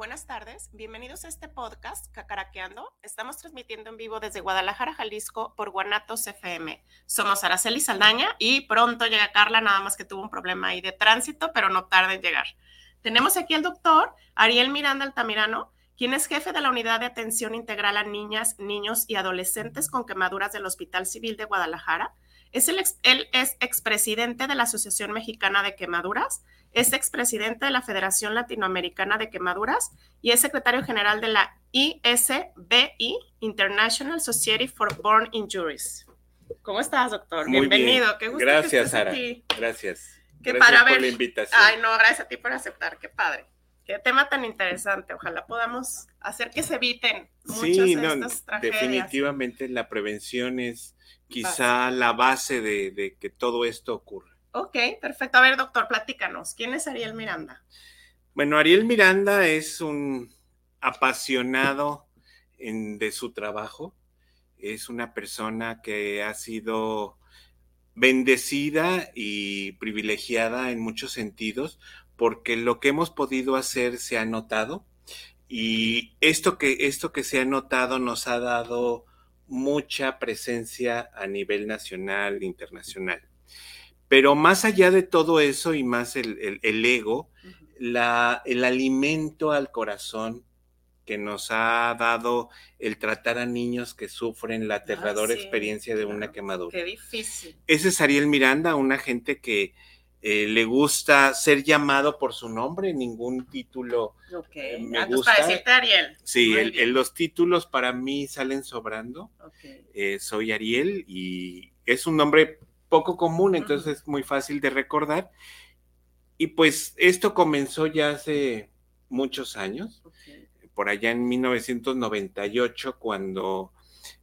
buenas tardes. Bienvenidos a este podcast Cacaraqueando. Estamos transmitiendo en vivo desde Guadalajara, Jalisco, por Guanatos FM. Somos Araceli Saldaña y pronto llega Carla, nada más que tuvo un problema ahí de tránsito, pero no tarda en llegar. Tenemos aquí al doctor Ariel Miranda Altamirano, quien es jefe de la Unidad de Atención Integral a Niñas, Niños y Adolescentes con Quemaduras del Hospital Civil de Guadalajara. Es el él es expresidente de la Asociación Mexicana de Quemaduras es expresidente de la Federación Latinoamericana de Quemaduras y es secretario general de la ISBI, International Society for Burn Injuries. ¿Cómo estás, doctor? Bienvenido. Qué gusto Gracias, Sara. Gracias. Qué gracias por la invitación. Ay, no, gracias a ti por aceptar. Qué padre. Qué tema tan interesante. Ojalá podamos hacer que se eviten muchas de estas tragedias. Definitivamente la prevención es quizá la base de, de que todo esto ocurra. Ok, perfecto. A ver, doctor, platícanos. ¿Quién es Ariel Miranda? Bueno, Ariel Miranda es un apasionado de su trabajo. Es una persona que ha sido bendecida y privilegiada en muchos sentidos porque lo que hemos podido hacer se ha notado y esto que, esto que se ha notado nos ha dado mucha presencia a nivel nacional e internacional. Pero más allá de todo eso y más el, ego, la, el alimento al corazón que nos ha dado el tratar a niños que sufren la aterradora experiencia de una quemadura. Qué difícil. Ese es Ariel Miranda, una gente que eh, le gusta ser llamado por su nombre, ningún título okay. Eh, me ah, gusta. para decirte Ariel. Sí, los títulos para mí salen sobrando. Eh, soy Ariel y es un nombre poco común, entonces es muy fácil de recordar. Y pues esto comenzó ya hace muchos años, por allá en 1998, cuando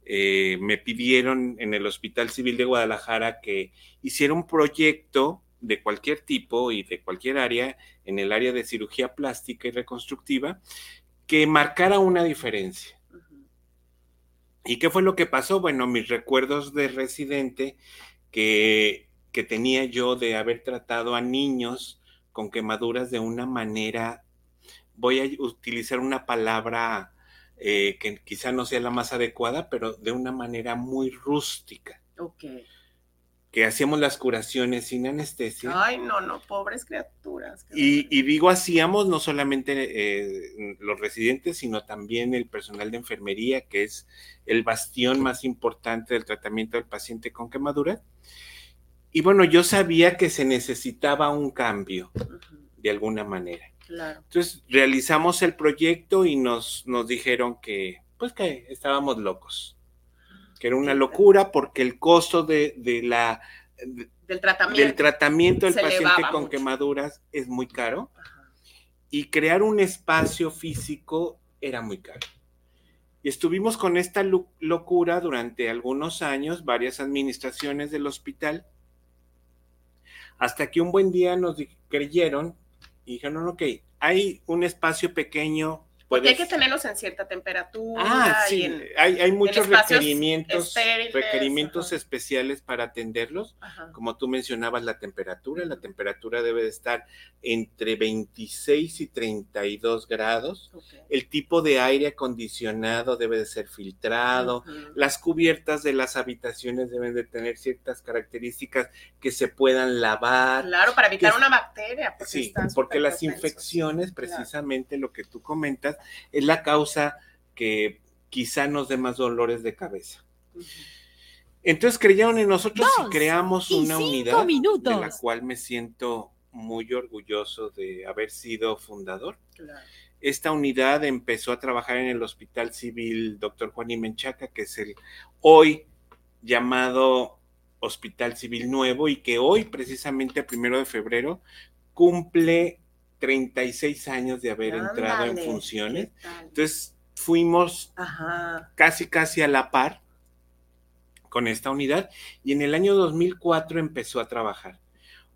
eh, me pidieron en el Hospital Civil de Guadalajara que hiciera un proyecto de cualquier tipo y de cualquier área, en el área de cirugía plástica y reconstructiva, que marcara una diferencia. ¿Y qué fue lo que pasó? Bueno, mis recuerdos de residente que, que tenía yo de haber tratado a niños con quemaduras de una manera, voy a utilizar una palabra eh, que quizá no sea la más adecuada, pero de una manera muy rústica. Que hacíamos las curaciones sin anestesia. Ay, no, no, pobres criaturas. Y, y, digo, hacíamos no solamente eh, los residentes, sino también el personal de enfermería, que es el bastión más importante del tratamiento del paciente con quemadura. Y bueno, yo sabía que se necesitaba un cambio de alguna manera. Entonces realizamos el proyecto y nos, nos dijeron que, pues que estábamos locos, que era una locura porque el costo de, la, del tratamiento del, tratamiento del paciente con quemaduras es muy caro. Y crear un espacio físico era muy caro. Y estuvimos con esta locura durante algunos años, varias administraciones del hospital, hasta que un buen día nos creyeron y dijeron, ok, hay un espacio pequeño porque hay que tenerlos en cierta temperatura. Ah, sí. hay, muchos requerimientos, requerimientos especiales para atenderlos. Como tú mencionabas, la temperatura. La temperatura debe de estar entre 26 y 32 grados. El tipo de aire acondicionado debe de ser filtrado. Las cubiertas de las habitaciones deben de tener ciertas características que se puedan lavar. Claro, para evitar una bacteria. sí, porque las infecciones, precisamente lo que tú comentas, es la causa que quizá nos dé más dolores de cabeza. Entonces creyeron en nosotros y creamos una unidad de la cual me siento muy orgulloso de haber sido fundador. Esta unidad empezó a trabajar en el Hospital Civil Dr. Juan Menchaca, que es el hoy llamado Hospital Civil Nuevo y que hoy, precisamente el primero de febrero, cumple 36 años de haber entrado en funciones. Entonces fuimos casi, casi a la par con esta unidad y en el año 2004 empezó a trabajar.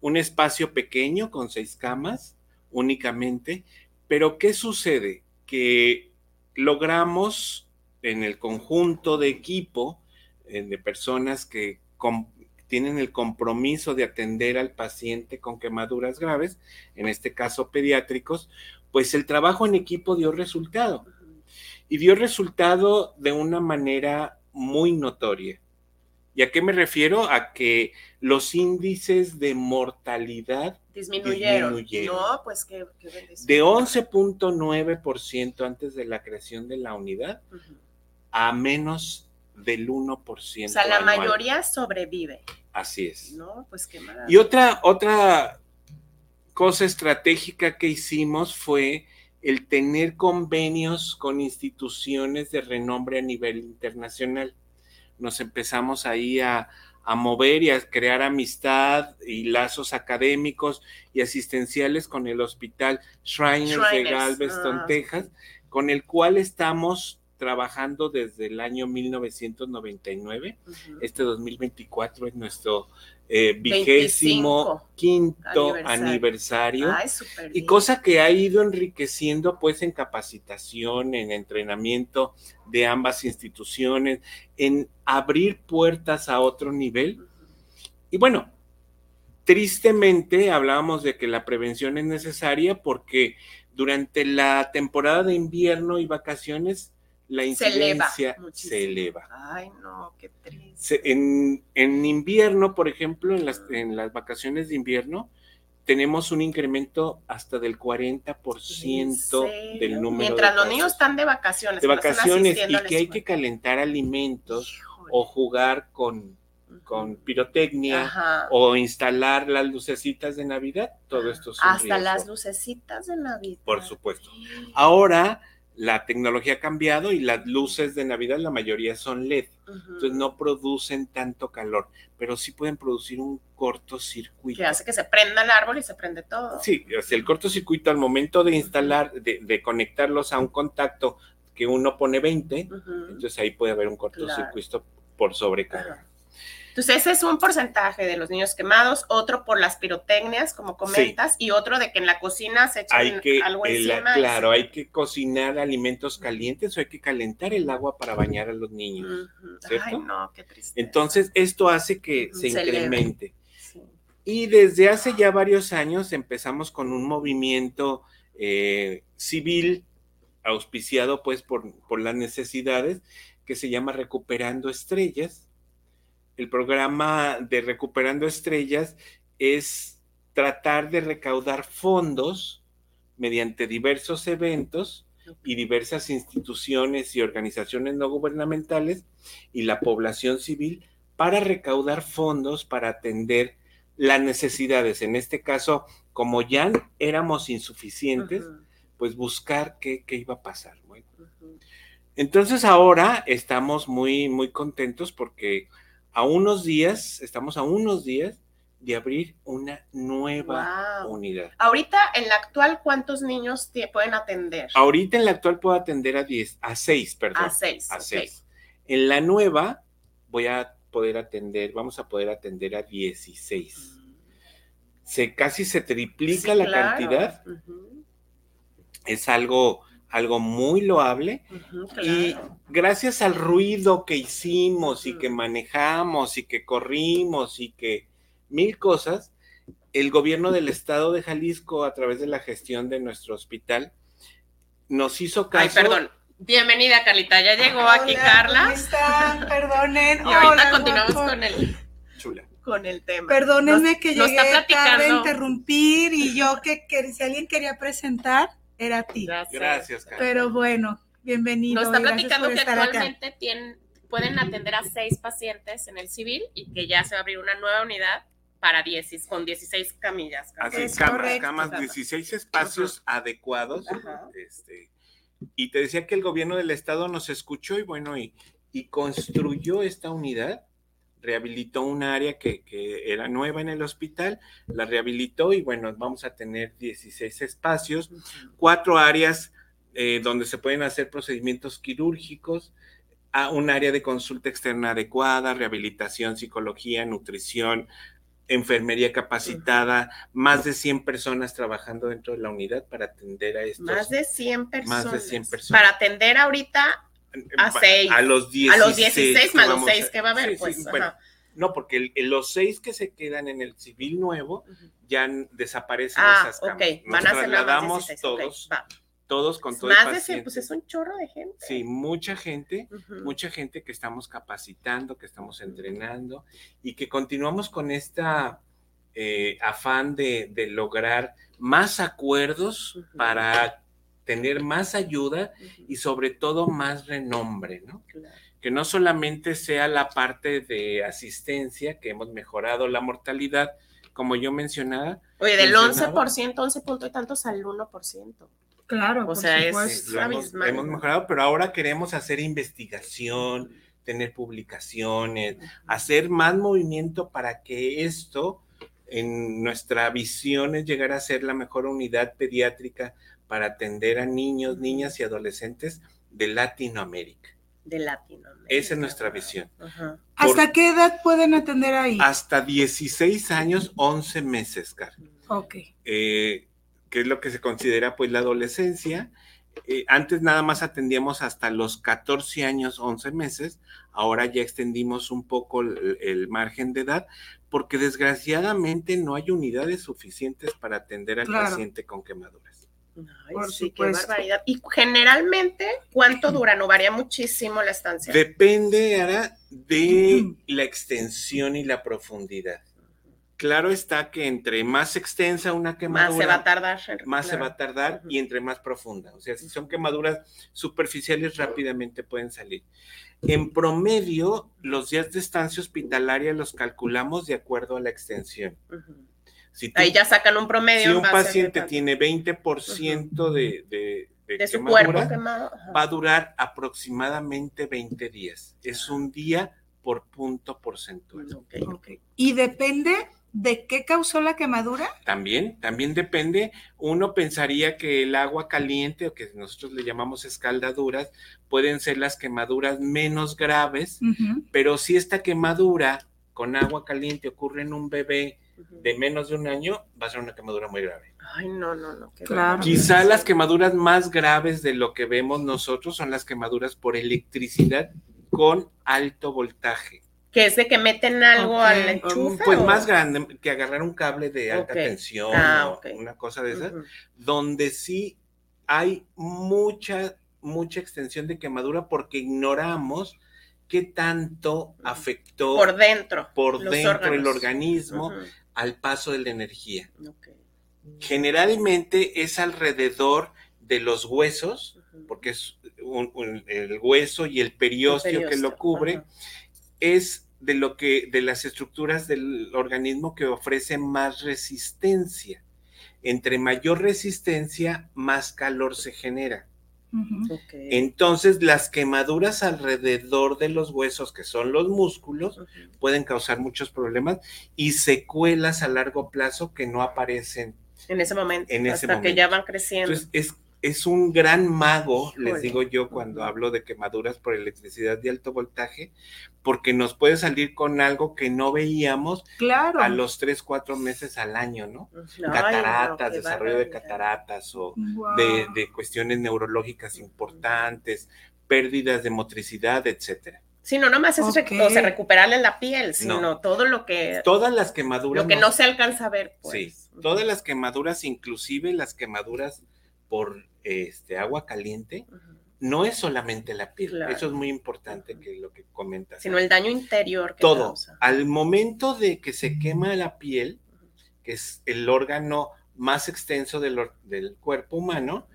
Un espacio pequeño con seis camas únicamente, pero ¿qué sucede? Que logramos en el conjunto de equipo eh, de personas que tienen el compromiso de atender al paciente con quemaduras graves, en este caso pediátricos, pues el trabajo en equipo dio resultado. Y dio resultado de una manera muy notoria. ¿Y a qué me refiero? A que los índices de mortalidad disminuyeron. No, pues qué, de 11.9% antes de la creación de la unidad a menos del 1%. O sea, la mayoría sobrevive. Así es. No, pues qué maravilla. Y otra, otra cosa estratégica que hicimos fue el tener convenios con instituciones de renombre a nivel internacional. Nos empezamos ahí a, mover y a crear amistad y lazos académicos y asistenciales con el Hospital Shriners, de Galveston, ah, Texas, con el cual estamos trabajando desde el año 1999. Este 2024 es nuestro eh, vigésimo quinto aniversario. y cosa que ha ido enriqueciendo pues en capacitación, en entrenamiento de ambas instituciones, en abrir puertas a otro nivel. Y bueno, tristemente hablábamos de que la prevención es necesaria porque durante la temporada de invierno y vacaciones la incidencia se eleva. Ay, no, qué triste. en, invierno, por ejemplo, en las, en las vacaciones de invierno, tenemos un incremento hasta del 40% del número. Mientras los niños están de vacaciones. De vacaciones y que hay que calentar alimentos o jugar con, con pirotecnia o instalar las lucecitas de Navidad, todo esto es Hasta las lucecitas de Navidad. Por supuesto. Ahora la tecnología ha cambiado y las luces de Navidad la mayoría son LED, entonces no producen tanto calor, pero sí pueden producir un cortocircuito. Que hace que se prenda el árbol y se prende todo. Sí, el cortocircuito al momento de instalar, de, conectarlos a un contacto que uno pone 20, entonces ahí puede haber un cortocircuito por sobrecarga. Entonces, ese es un porcentaje de los niños quemados, otro por las pirotecnias, como comentas, y otro de que en la cocina se echa algo encima. claro, hay que cocinar alimentos calientes o hay que calentar el agua para bañar a los niños. Ay, no, qué triste. Entonces, esto hace que se, incremente. Y desde hace ya varios años empezamos con un movimiento eh, civil auspiciado pues por, por las necesidades que se llama Recuperando Estrellas el programa de Recuperando Estrellas es tratar de recaudar fondos mediante diversos eventos y diversas instituciones y organizaciones no gubernamentales y la población civil para recaudar fondos para atender las necesidades. En este caso, como ya éramos insuficientes, pues buscar qué, iba a pasar. Entonces ahora estamos muy, muy contentos porque a unos días, estamos a unos días de abrir una nueva unidad. Ahorita, en la actual, ¿cuántos niños te pueden atender? Ahorita en la actual puedo atender a 10, a 6, perdón. A 6. A 6. En la nueva voy a poder atender, vamos a poder atender a 16. Se, casi se triplica la cantidad. Es algo algo muy loable y gracias al ruido que hicimos y que manejamos y que corrimos y que mil cosas, el gobierno del estado de Jalisco a través de la gestión de nuestro hospital nos hizo caso. Ay, perdón. Bienvenida, Carlita. Ya llegó aquí Carla. ¿Cómo están? Perdonen. Y ahorita continuamos con el Chula. Con el tema. Perdónenme que llegué tarde a interrumpir y yo que, que si alguien quería presentar era a ti. Gracias, Pero bueno, bienvenido. Nos está platicando que actualmente tienen, pueden atender a seis pacientes en el civil y que ya se va a abrir una nueva unidad para 10, con 16 camillas. Así, camas, camas, 16 espacios adecuados. Este, y te decía que el gobierno del estado nos escuchó y bueno, y, y construyó esta unidad rehabilitó un área que, era nueva en el hospital, la rehabilitó y bueno, vamos a tener 16 espacios, cuatro áreas eh, donde se pueden hacer procedimientos quirúrgicos, a un área de consulta externa adecuada, rehabilitación, psicología, nutrición, enfermería capacitada, más de 100 personas trabajando dentro de la unidad para atender a estos. Más de 100 personas. Más de 100 personas. Para atender ahorita a 6. A los 16. A los 16 más los 6 que va a haber, pues. no, porque los 6 que se quedan en el civil nuevo ya desaparecen ah, esas camas. Ok, van a ser trasladamos todos todos con todo Más de 100, pues es un chorro de gente. Sí, mucha gente, mucha gente que estamos capacitando, que estamos entrenando y que continuamos con esta eh, afán de, lograr más acuerdos para tener más ayuda y sobre todo más renombre, ¿no? Que no solamente sea la parte de asistencia, que hemos mejorado la mortalidad, como yo mencionaba. Oye, del 11%, 11 puntos y tantos al 1%. Claro, o sea, es lo hemos, mejorado, pero ahora queremos hacer investigación, tener publicaciones, hacer más movimiento para que esto en nuestra visión es llegar a ser la mejor unidad pediátrica para atender a niños, niñas y adolescentes de Latinoamérica. De Latinoamérica. Esa es nuestra visión. ¿Hasta qué edad pueden atender ahí? Hasta 16 años, 11 meses, Carmen. Ok. Eh, que es lo que se considera pues la adolescencia. Eh, antes nada más atendíamos hasta los 14 años, 11 meses, ahora ya extendimos un poco el, margen de edad, porque desgraciadamente no hay unidades suficientes para atender al paciente con quemaduras. Ay, sí, qué barbaridad. Y generalmente, ¿cuánto dura? No varía muchísimo la estancia. Depende, ahora de la extensión y la profundidad. Claro está que entre más extensa una quemadura, más se va a tardar. Más se va a tardar y entre más profunda. O sea, si son quemaduras superficiales, rápidamente pueden salir. En promedio, los días de estancia hospitalaria los calculamos de acuerdo a la extensión. Ahí ya sacan un promedio. Si un paciente tiene 20% de, de, de, su cuerpo quemado, va a durar aproximadamente 20 días. Es un día por punto porcentual. Y depende ¿De qué causó la quemadura? También, también depende. Uno pensaría que el agua caliente, o que nosotros le llamamos escaldaduras, pueden ser las quemaduras menos graves, pero si esta quemadura con agua caliente ocurre en un bebé de menos de un año, va a ser una quemadura muy grave. Ay, no, no, no. Claro. Quizá las quemaduras más graves de lo que vemos nosotros son las quemaduras por electricidad con alto voltaje que es de que meten algo al enchufe. Pues más grande que agarrar un cable de alta tensión ah, o una cosa de esas, donde sí hay mucha, mucha extensión de quemadura porque ignoramos qué tanto afectó por dentro, por dentro el organismo al paso de la energía. Generalmente es alrededor de los huesos, porque es el hueso y el periósteo, que lo cubre es de lo que, de las estructuras del organismo que ofrece más resistencia. Entre mayor resistencia, más calor se genera. Entonces, las quemaduras alrededor de los huesos, que son los músculos, pueden causar muchos problemas y secuelas a largo plazo que no aparecen en ese momento, hasta que ya van creciendo. Entonces, es es un gran mago, les digo yo, cuando hablo de quemaduras por electricidad de alto voltaje, porque nos puede salir con algo que no veíamos a los tres, cuatro meses al año, ¿no? cataratas, desarrollo de cataratas o de, cuestiones neurológicas importantes, pérdidas de motricidad, etcétera. Sí, no nomás es recuperarle la piel, sino todo lo que... Todas las quemaduras... Lo que no, se alcanza a ver, pues. Sí, todas las quemaduras, inclusive las quemaduras por este, agua caliente, no es solamente la piel. Eso es muy importante que lo que comentas. Sino el daño interior. Que Todo. Al momento de que se quema la piel, que es el órgano más extenso del, del cuerpo humano,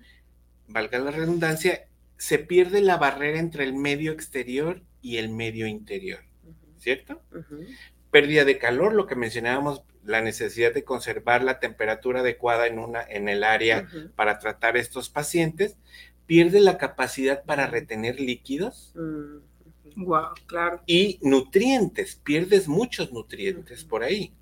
valga la redundancia, se pierde la barrera entre el medio exterior y el medio interior, ¿cierto? Pérdida de calor, lo que mencionábamos la necesidad de conservar la temperatura adecuada en, una, en el área para tratar estos pacientes, pierde la capacidad para retener líquidos. Wow, claro. Y nutrientes, pierdes muchos nutrientes por ahí.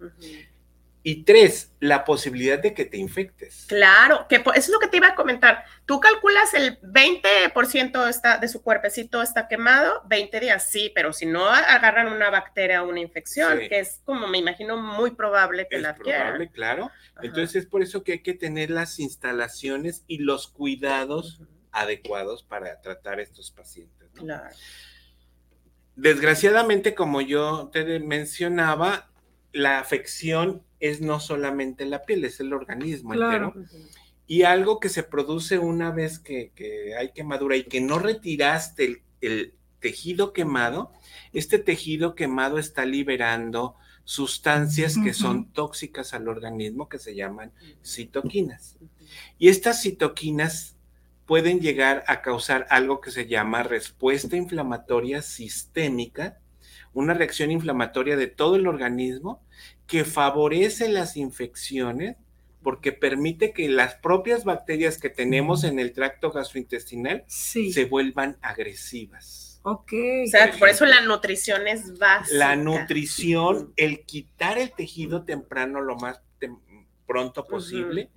Y tres, la posibilidad de que te infectes. Claro, que eso es lo que te iba a comentar. Tú calculas el 20% está, de su cuerpecito está quemado, 20 días, sí, pero si no agarran una bacteria o una infección, que es como me imagino muy probable que es la adquieran. probable, claro. Entonces es por eso que hay que tener las instalaciones y los cuidados adecuados para tratar a estos pacientes. Claro. Desgraciadamente, como yo te mencionaba, la afección es no solamente la piel, es el organismo entero. Y algo que se produce una vez que, hay quemadura y que no retiraste el, tejido quemado, este tejido quemado está liberando sustancias que son tóxicas al organismo que se llaman citoquinas. Y estas citoquinas pueden llegar a causar algo que se llama respuesta inflamatoria sistémica, una reacción inflamatoria de todo el organismo que favorece las infecciones porque permite que las propias bacterias que tenemos en el tracto gastrointestinal se vuelvan agresivas. Ok. O sea, por eso la nutrición es básica. La nutrición, el quitar el tejido temprano lo más pronto posible,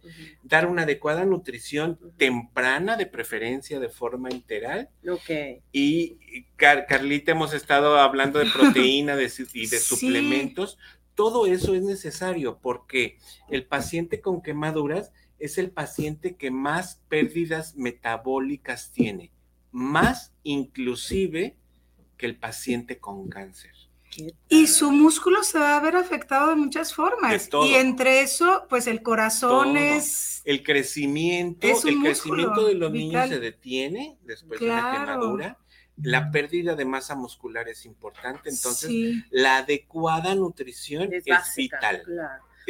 dar una adecuada nutrición temprana, de preferencia de forma integral. Ok. Y Carlita, hemos estado hablando de proteína y de suplementos todo eso es necesario porque el paciente con quemaduras es el paciente que más pérdidas metabólicas tiene, más inclusive que el paciente con cáncer. Y su músculo se va a ver afectado de muchas formas. Y entre eso, pues el corazón es. El crecimiento, el crecimiento de los niños se detiene después de la quemadura la pérdida de masa muscular es importante, entonces la adecuada nutrición es, vital.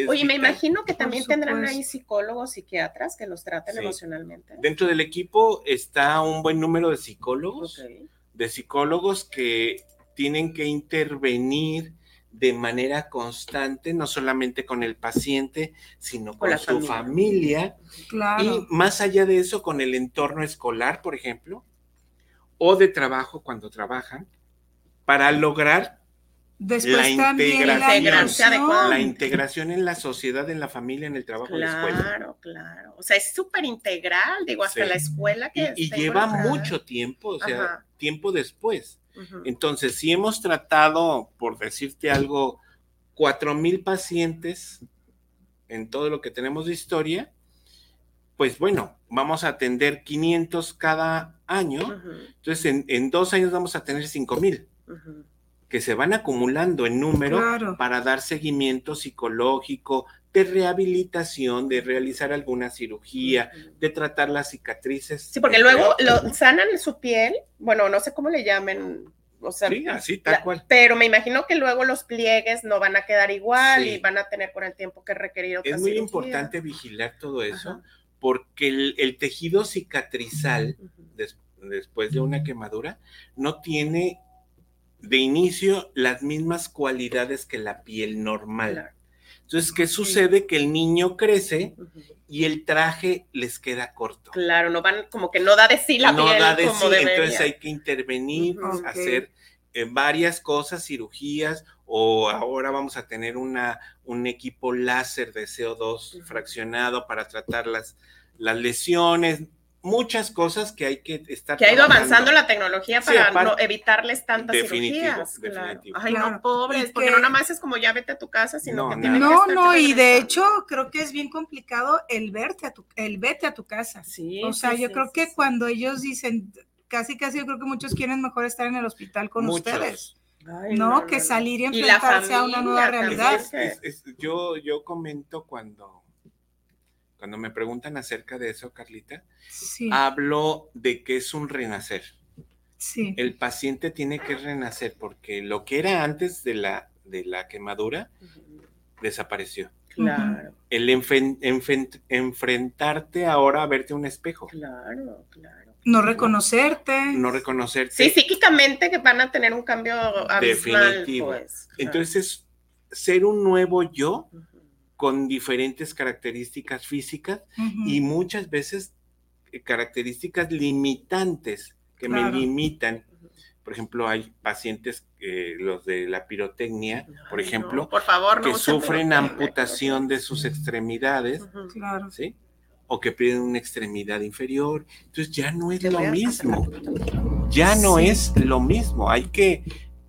Oye, me imagino que también tendrán ahí psicólogos, psiquiatras que los traten emocionalmente. Dentro del equipo está un buen número de psicólogos, de psicólogos que tienen que intervenir de manera constante, no solamente con el paciente, sino con, su familia. Y más allá de eso, con el entorno escolar, por ejemplo, o de trabajo cuando trabajan para lograr la integración, la, integración en la sociedad, en la familia, en el trabajo, en la escuela. Claro, claro. O sea, es súper integral, digo, hasta la escuela que... Y, lleva mucho tiempo, o sea, tiempo después. Entonces, si hemos tratado, por decirte algo, cuatro mil pacientes en todo lo que tenemos de historia, pues bueno, vamos a atender 500 cada año, entonces en, dos años vamos a tener 5 mil, que se van acumulando en número para dar seguimiento psicológico, de rehabilitación, de realizar alguna cirugía, de tratar las cicatrices. Sí, porque luego lo, sanan su piel, bueno, no sé cómo le llamen, o sea, sí, así, tal cual. Pero me imagino que luego los pliegues no van a quedar igual y van a tener por el tiempo que requerir Es muy importante vigilar todo eso, porque el, tejido cicatrizal después de una quemadura no tiene de inicio las mismas cualidades que la piel normal. Entonces, ¿qué sucede? Que el niño crece y el traje les queda corto. Claro, no van, como que no da de sí la no da de sí, entonces hay que intervenir, hacer eh, varias cosas, cirugías, o ahora vamos a tener una, un equipo láser de CO2 fraccionado para tratar las, las lesiones, muchas cosas que hay que estar. Que ha ido avanzando la tecnología para evitarles tantas cirugías. Definitivo. Ay, no, pobres, porque no nada más es como ya vete a tu casa, sino que No, no, y de hecho creo que es bien complicado el verte a tu, el vete a tu casa. Sí. O sea, yo creo que cuando ellos dicen, casi casi yo creo que muchos quieren mejor estar en el hospital con ustedes. ¿No? que salir y enfrentarse a una nueva realidad. yo, yo comento cuando cuando me preguntan acerca de eso, Carlita, hablo de que es un renacer. Sí. El paciente tiene que renacer porque lo que era antes de la, de la quemadura desapareció. Claro. El enfrentarte ahora a verte un espejo. Claro, claro. No reconocerte. No reconocerte. Sí, psíquicamente que van a tener un cambio abismal, Definitivo. Pues, Entonces, ser un nuevo yo con diferentes características físicas y muchas veces eh, características limitantes que me limitan. Por ejemplo, hay pacientes, eh, los de la pirotecnia, por ejemplo, por favor, que sufren amputación de sus extremidades, claro. ¿sí? O que pierden una extremidad inferior. Entonces ya no es lo mismo. Ya no es lo mismo. Hay que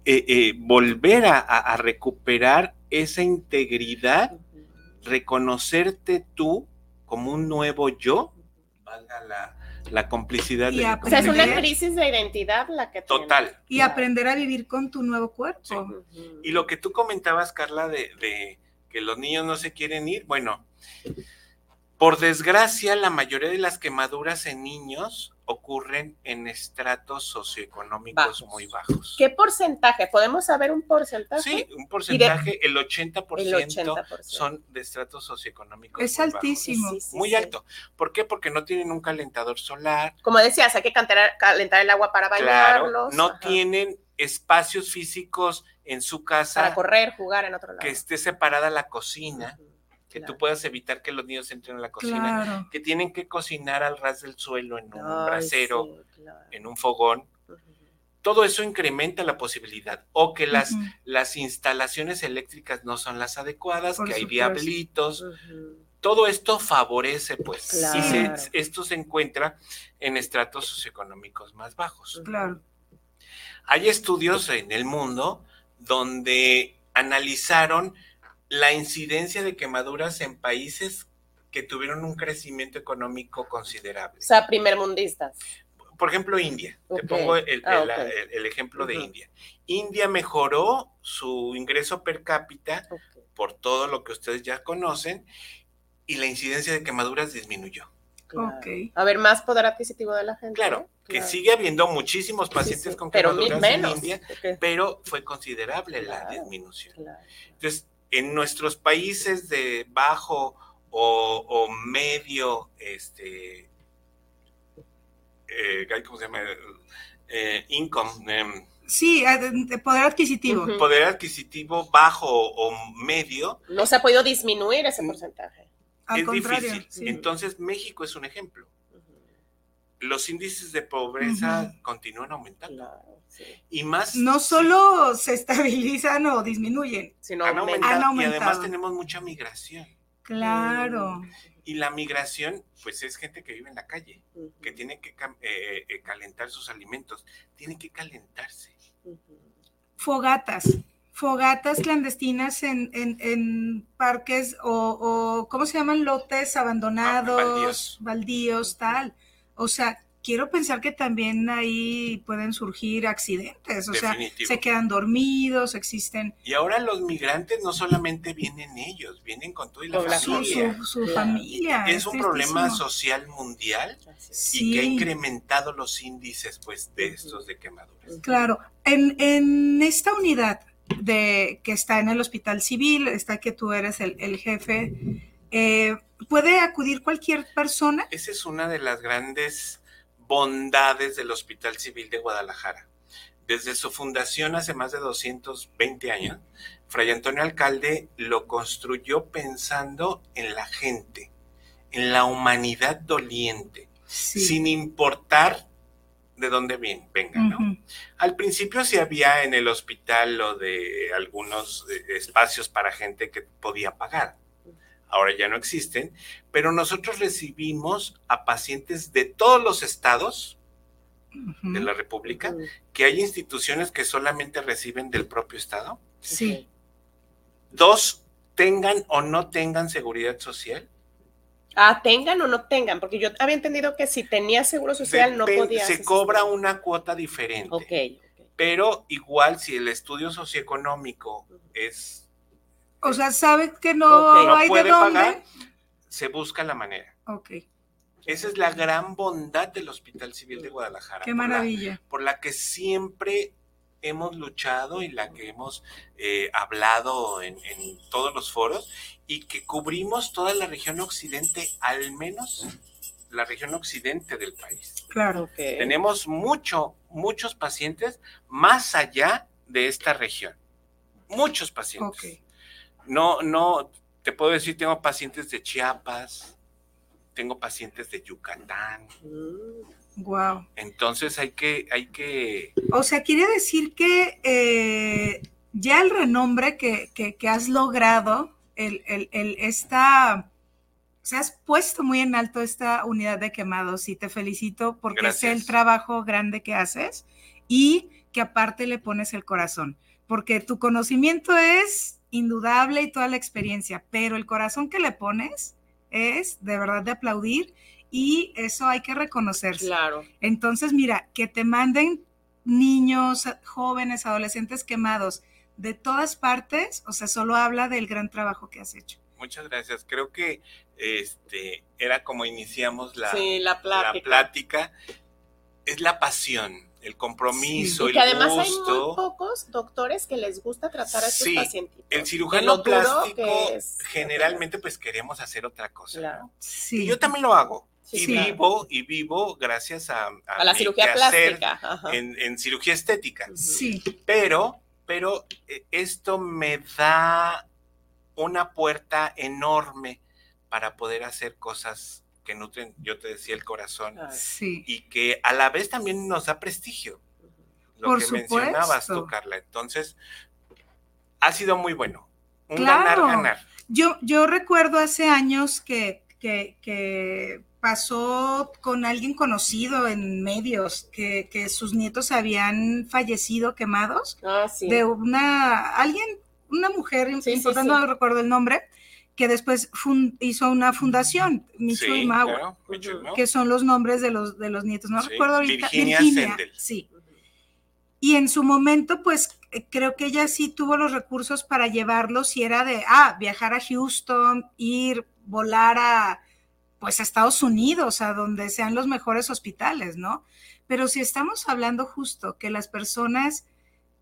eh, eh, volver a, recuperar esa integridad, reconocerte tú como un nuevo yo, valga la, la complicidad. de o sea, es una crisis de identidad la que Total. Y aprender a vivir con tu nuevo cuerpo. Y lo que tú comentabas, Carla, de, de, que los niños no se quieren ir, bueno, por desgracia, la mayoría de las quemaduras en niños ocurren en estratos socioeconómicos muy bajos. ¿Qué porcentaje? ¿Podemos saber un porcentaje? Sí, un porcentaje, el, 80% son de estratos socioeconómicos. Es altísimo. muy alto. ¿Por qué? Porque no tienen un calentador solar. Como decías, hay que calentar, el agua para bañarlos. no tienen espacios físicos en su casa. Para correr, jugar en otro lado. Que esté separada la cocina que tú puedas evitar que los niños entren a la cocina, que tienen que cocinar al ras del suelo en un brasero, en un fogón. Todo eso incrementa la posibilidad. O que las, las instalaciones eléctricas no son las adecuadas, que hay diablitos. Todo esto favorece, pues, y esto se encuentra en estratos socioeconómicos más bajos. Claro. Hay estudios en el mundo donde analizaron la incidencia de quemaduras en países que tuvieron un crecimiento económico considerable. O sea, primermundistas. Por ejemplo, India. Te pongo el, ah, ejemplo de India. India mejoró su ingreso per cápita por todo lo que ustedes ya conocen y la incidencia de quemaduras disminuyó. A ver, más poder adquisitivo de la gente. Claro, que sigue habiendo muchísimos pacientes con quemaduras en India, pero fue considerable la disminución. Entonces, en nuestros países de bajo o, medio, este, eh, ¿cómo se llama? Eh, income. Em, sí, de poder adquisitivo. Poder adquisitivo bajo o medio. No se ha podido disminuir ese porcentaje. es difícil. Entonces, México es un ejemplo. Los índices de pobreza continúan aumentando. Y más. No solo se estabilizan o disminuyen, sino han aumentado, Y además tenemos mucha migración. Claro. Y la migración, pues es gente que vive en la calle, que tiene que eh, eh, calentar sus alimentos, tiene que calentarse. Fogatas, fogatas clandestinas en, parques o, ¿cómo se llaman? Lotes abandonados, baldíos, tal. O sea, quiero pensar que también ahí pueden surgir accidentes, o sea, se quedan dormidos, existen. Y ahora los migrantes no solamente vienen ellos, vienen con toda la familia. Su, familia. Es, un problema social mundial y que ha incrementado los índices pues de estos de quemaduras. Claro, en, en esta unidad de que está en el hospital civil, está que tú eres el, el jefe, eh, ¿puede acudir cualquier persona? Esa es una de las grandes bondades del Hospital Civil de Guadalajara. Desde su fundación hace más de 220 años, Fray Antonio Alcalde lo construyó pensando en la gente, en la humanidad doliente, sin importar de dónde viene, venga, ¿no? Al principio sí había en el hospital lo de algunos eh, espacios para gente que podía pagar ahora ya no existen, pero nosotros recibimos a pacientes de todos los estados de la República, que hay instituciones que solamente reciben del propio estado. Sí. Dos, tengan o no tengan seguridad social. Ah, tengan o no tengan, porque yo había entendido que si tenía seguro social no podía. Se cobra una cuota diferente. Ok. Pero igual si el estudio socioeconómico es o sea, sabe que no hay de dónde. se busca la manera. Ok. Esa es la gran bondad del Hospital Civil de Guadalajara. Qué maravilla. Por la, que siempre hemos luchado y la que hemos eh, hablado en, todos los foros y que cubrimos toda la región occidente, al menos la región occidente del país. Claro. que Tenemos mucho, muchos pacientes más allá de esta región. Muchos pacientes. Okay. No, no, te puedo decir, tengo pacientes de Chiapas, tengo pacientes de Yucatán. Wow. Entonces hay que, hay que. O sea, quiere decir que eh, ya el renombre que, que, has logrado, el, el, el, esta, se has puesto muy en alto esta unidad de quemados y te felicito porque es el trabajo grande que haces y que aparte le pones el corazón, porque tu conocimiento es indudable y toda la experiencia, pero el corazón que le pones es de verdad de aplaudir y eso hay que reconocerse. Claro. Entonces, mira, que te manden niños, jóvenes, adolescentes quemados de todas partes, o sea, solo habla del gran trabajo que has hecho. Muchas gracias. Creo que este era como iniciamos la, la, plática. la plática. Es la pasión el compromiso, y que además hay muy pocos doctores que les gusta tratar a estos sí, pacientes. El cirujano plástico generalmente pues queremos hacer otra cosa. Sí. Y yo también lo hago. y vivo, y vivo gracias a, a, la cirugía plástica. En, en, cirugía estética. Sí. Pero, pero eh, esto me da una puerta enorme para poder hacer cosas que nutren, yo te decía, el corazón. Y que a la vez también nos da prestigio. Lo que mencionabas tú, Carla. Entonces, ha sido muy bueno. Un ganar, ganar. Yo, yo recuerdo hace años que, que, pasó con alguien conocido en medios, que, sus nietos habían fallecido quemados. Ah, de una, alguien, una mujer importante, no recuerdo el nombre, que después hizo una fundación, Michu y Mau, que son los nombres de los, de los nietos. No recuerdo ahorita. Virginia, sí. Y en su momento, pues eh, creo que ella sí tuvo los recursos para llevarlos y era de, ah, viajar a Houston, ir, volar a, pues a Estados Unidos, a donde sean los mejores hospitales, ¿no? Pero si estamos hablando justo que las personas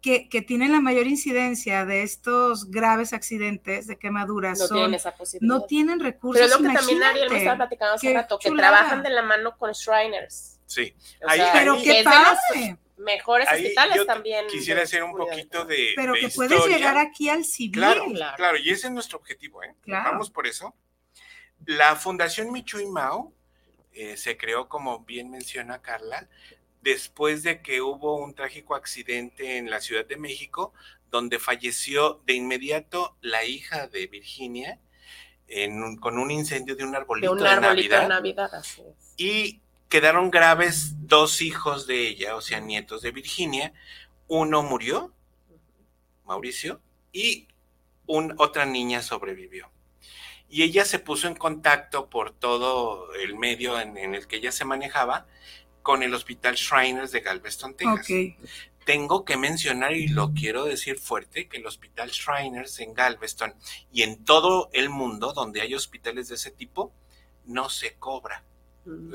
que, tienen la mayor incidencia de estos graves accidentes de quemaduras no tienen esa posibilidad. No tienen recursos. Pero es lo que también Ariel me estaba platicando hace rato, que trabajan de la mano con Shriners. Sí. pero qué pase. Mejores hospitales también. Quisiera hacer un poquito de. Pero que puedes llegar aquí al civil. Claro, claro, y ese es nuestro objetivo, ¿eh? Vamos por eso. La Fundación Michu y Mao eh, se creó, como bien menciona Carla, después de que hubo un trágico accidente en la Ciudad de México, donde falleció de inmediato la hija de Virginia con un incendio de un arbolito de, un Navidad. Navidad Y quedaron graves dos hijos de ella, o sea, nietos de Virginia. Uno murió, Mauricio, y otra niña sobrevivió. Y ella se puso en contacto por todo el medio en el que ella se manejaba con el Hospital Shriners de Galveston, Texas. Tengo que mencionar, y lo quiero decir fuerte, que el Hospital Shriners en Galveston y en todo el mundo donde hay hospitales de ese tipo, no se cobra.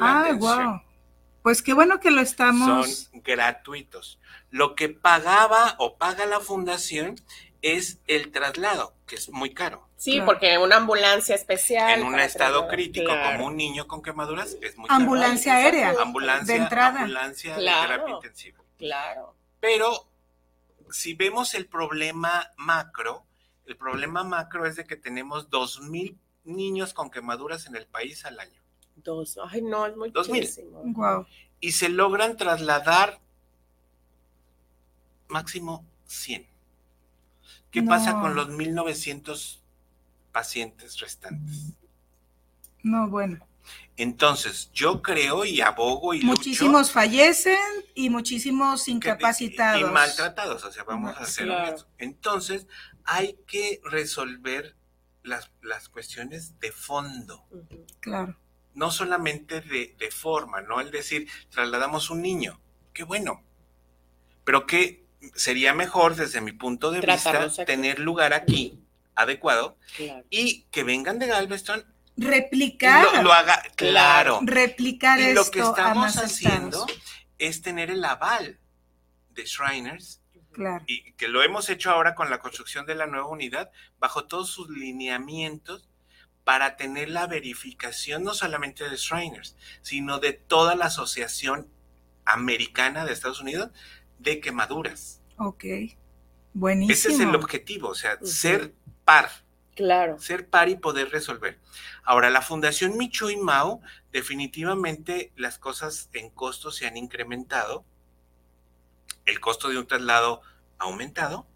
Ah, wow. Pues qué bueno que lo estamos. Son gratuitos. Lo que pagaba o paga la fundación es el traslado, que es muy caro. Sí, porque una ambulancia especial. En un estado crítico, como un niño con quemaduras, es muy Ambulancia aérea. Ambulancia, de entrada. Ambulancia de terapia intensiva. Claro. Pero si vemos el problema macro, el problema macro es de que tenemos dos mil niños con quemaduras en el país al año. Dos, ay no, es muy Dos mil. Wow. Y se logran trasladar máximo 100. ¿Qué pasa con los 1900 pacientes restantes? No, bueno. Entonces, yo creo y abogo y Muchísimos fallecen y muchísimos incapacitados. Y, maltratados, o sea, vamos a hacer eso. Entonces, hay que resolver las, las cuestiones de fondo. Claro. No solamente de, de forma, ¿no? El decir, trasladamos un niño, qué bueno. Pero que sería mejor desde mi punto de vista tener lugar aquí adecuado y que vengan de Galveston replicar. lo, haga claro. replicar y lo que estamos haciendo es tener el aval de Shriners claro. y que lo hemos hecho ahora con la construcción de la nueva unidad bajo todos sus lineamientos para tener la verificación no solamente de Shriners sino de toda la asociación americana de Estados Unidos de quemaduras. Ok, buenísimo. Ese es el objetivo, o sea, ser par. Claro. Ser par y poder resolver. Ahora, la Fundación Micho y Mao, definitivamente las cosas en costo se han incrementado. El costo de un traslado ha aumentado.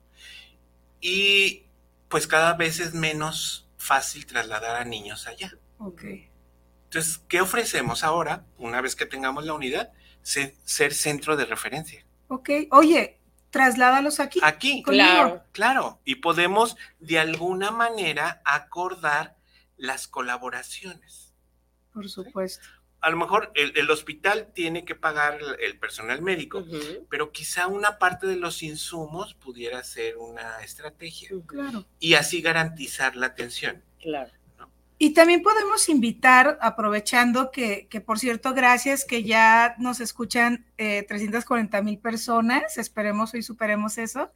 Y pues cada vez es menos fácil trasladar a niños allá. Ok. Entonces, ¿qué ofrecemos ahora, una vez que tengamos la unidad? Ser, centro de referencia. Ok. Oye, trasládalos aquí. Aquí, claro. Claro. Y podemos de alguna manera acordar las colaboraciones. Por supuesto. A lo mejor el, hospital tiene que pagar el personal médico, pero quizá una parte de los insumos pudiera ser una estrategia. Claro. Y así garantizar la atención. Claro. Y también podemos invitar, aprovechando que, por cierto, gracias que ya nos escuchan 340 eh, mil personas, esperemos hoy superemos eso,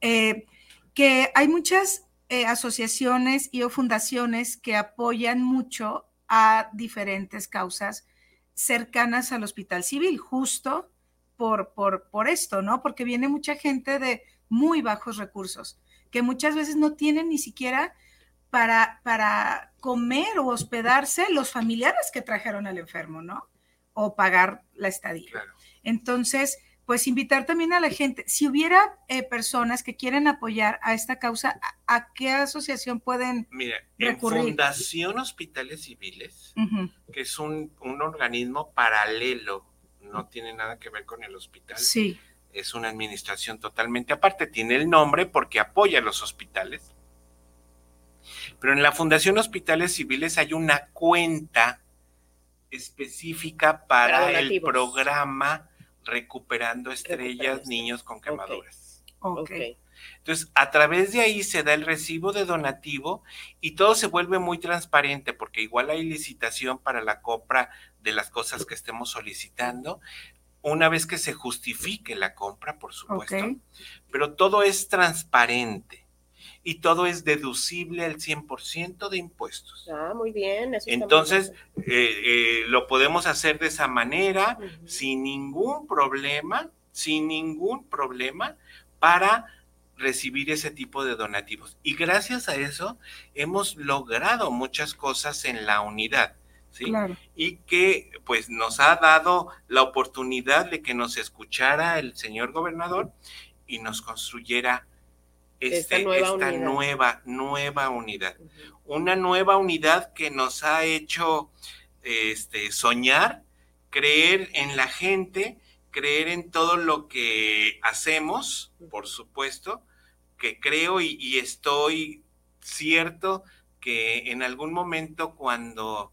eh, que hay muchas eh, asociaciones y o fundaciones que apoyan mucho a diferentes causas cercanas al hospital civil, justo por, por, por esto, ¿no? Porque viene mucha gente de muy bajos recursos, que muchas veces no tienen ni siquiera para, para comer o hospedarse los familiares que trajeron al enfermo, ¿no? O pagar la estadía. Entonces, pues invitar también a la gente, si hubiera eh, personas que quieren apoyar a esta causa, ¿a, qué asociación pueden Mira, en Fundación Hospitales Civiles, que es un, un, organismo paralelo, no tiene nada que ver con el hospital. Sí. Es una administración totalmente aparte, tiene el nombre porque apoya a los hospitales pero en la Fundación Hospitales Civiles hay una cuenta específica para, el programa Recuperando Estrellas Niños con Quemaduras. Okay. Entonces, a través de ahí se da el recibo de donativo y todo se vuelve muy transparente porque igual hay licitación para la compra de las cosas que estemos solicitando, una vez que se justifique la compra, por supuesto, pero todo es transparente y todo es deducible al 100% de impuestos. Ah, muy bien. Entonces, eh, eh, lo podemos hacer de esa manera, sin ningún problema, sin ningún problema, para recibir ese tipo de donativos. Y gracias a eso hemos logrado muchas cosas en la unidad. ¿Sí? Y que pues nos ha dado la oportunidad de que nos escuchara el señor gobernador y nos construyera esta, este, nueva, nueva, unidad. Una nueva unidad que nos ha hecho este, soñar, creer en la gente, creer en todo lo que hacemos, por supuesto, que creo y, estoy cierto que en algún momento cuando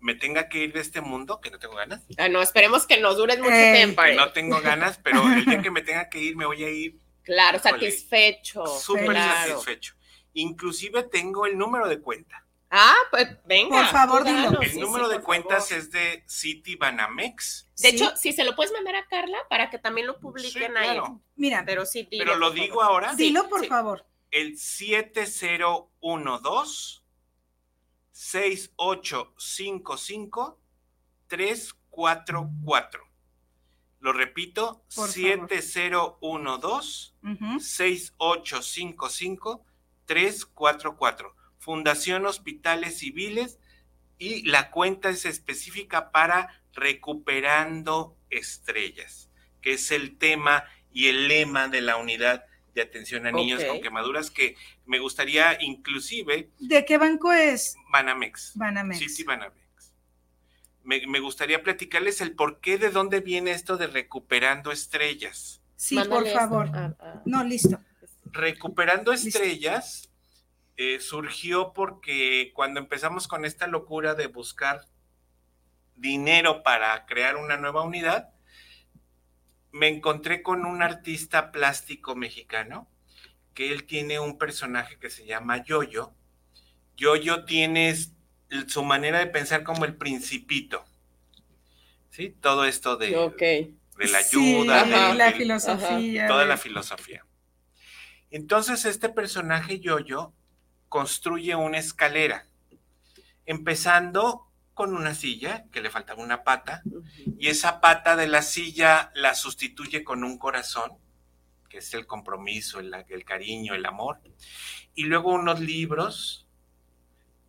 me tenga que ir de este mundo, que no tengo ganas. Ah, no, esperemos que nos dure mucho tiempo. Que no tengo ganas, pero el día que me tenga que ir, me voy a ir Claro, satisfecho. Súper satisfecho. Inclusive tengo el número de cuenta. Ah, pues venga. Por favor, dilo. El número de cuentas es de City Banamex. De hecho, si se lo puedes mandar a Carla para que también lo publiquen ahí. Mira, pero sí, Pero lo digo ahora. Dilo, por favor. El 7012 6855 344. Lo repito, 7012-6855-344. Fundación Hospitales Civiles y la cuenta es específica para Recuperando Estrellas, que es el tema y el lema de la unidad de atención a niños con quemaduras que me gustaría inclusive... ¿De qué banco es? Banamex. Banamex. Sí, sí, Banamex me, gustaría platicarles el por qué, de dónde viene esto de recuperando estrellas. Sí, por favor. Ah, ah. No, listo. Recuperando estrellas eh, surgió porque cuando empezamos con esta locura de buscar dinero para crear una nueva unidad, me encontré con un artista plástico mexicano que él tiene un personaje que se llama Yoyo. Yoyo tiene su manera de pensar como el principito. ¿Sí? Todo esto de, de la ayuda, de, la filosofía. toda la filosofía. Entonces este personaje Yoyo construye una escalera, empezando con una silla que le faltaba una pata, y esa pata de la silla la sustituye con un corazón que es el compromiso, el, el cariño, el amor, y luego unos libros,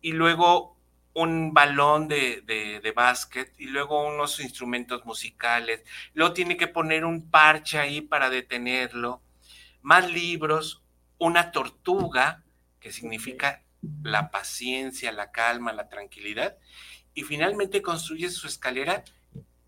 y luego un balón de, de, básquet y luego unos instrumentos musicales. Luego tiene que poner un parche ahí para detenerlo. Más libros, una tortuga, que significa la paciencia, la calma, la tranquilidad. Y finalmente construye su escalera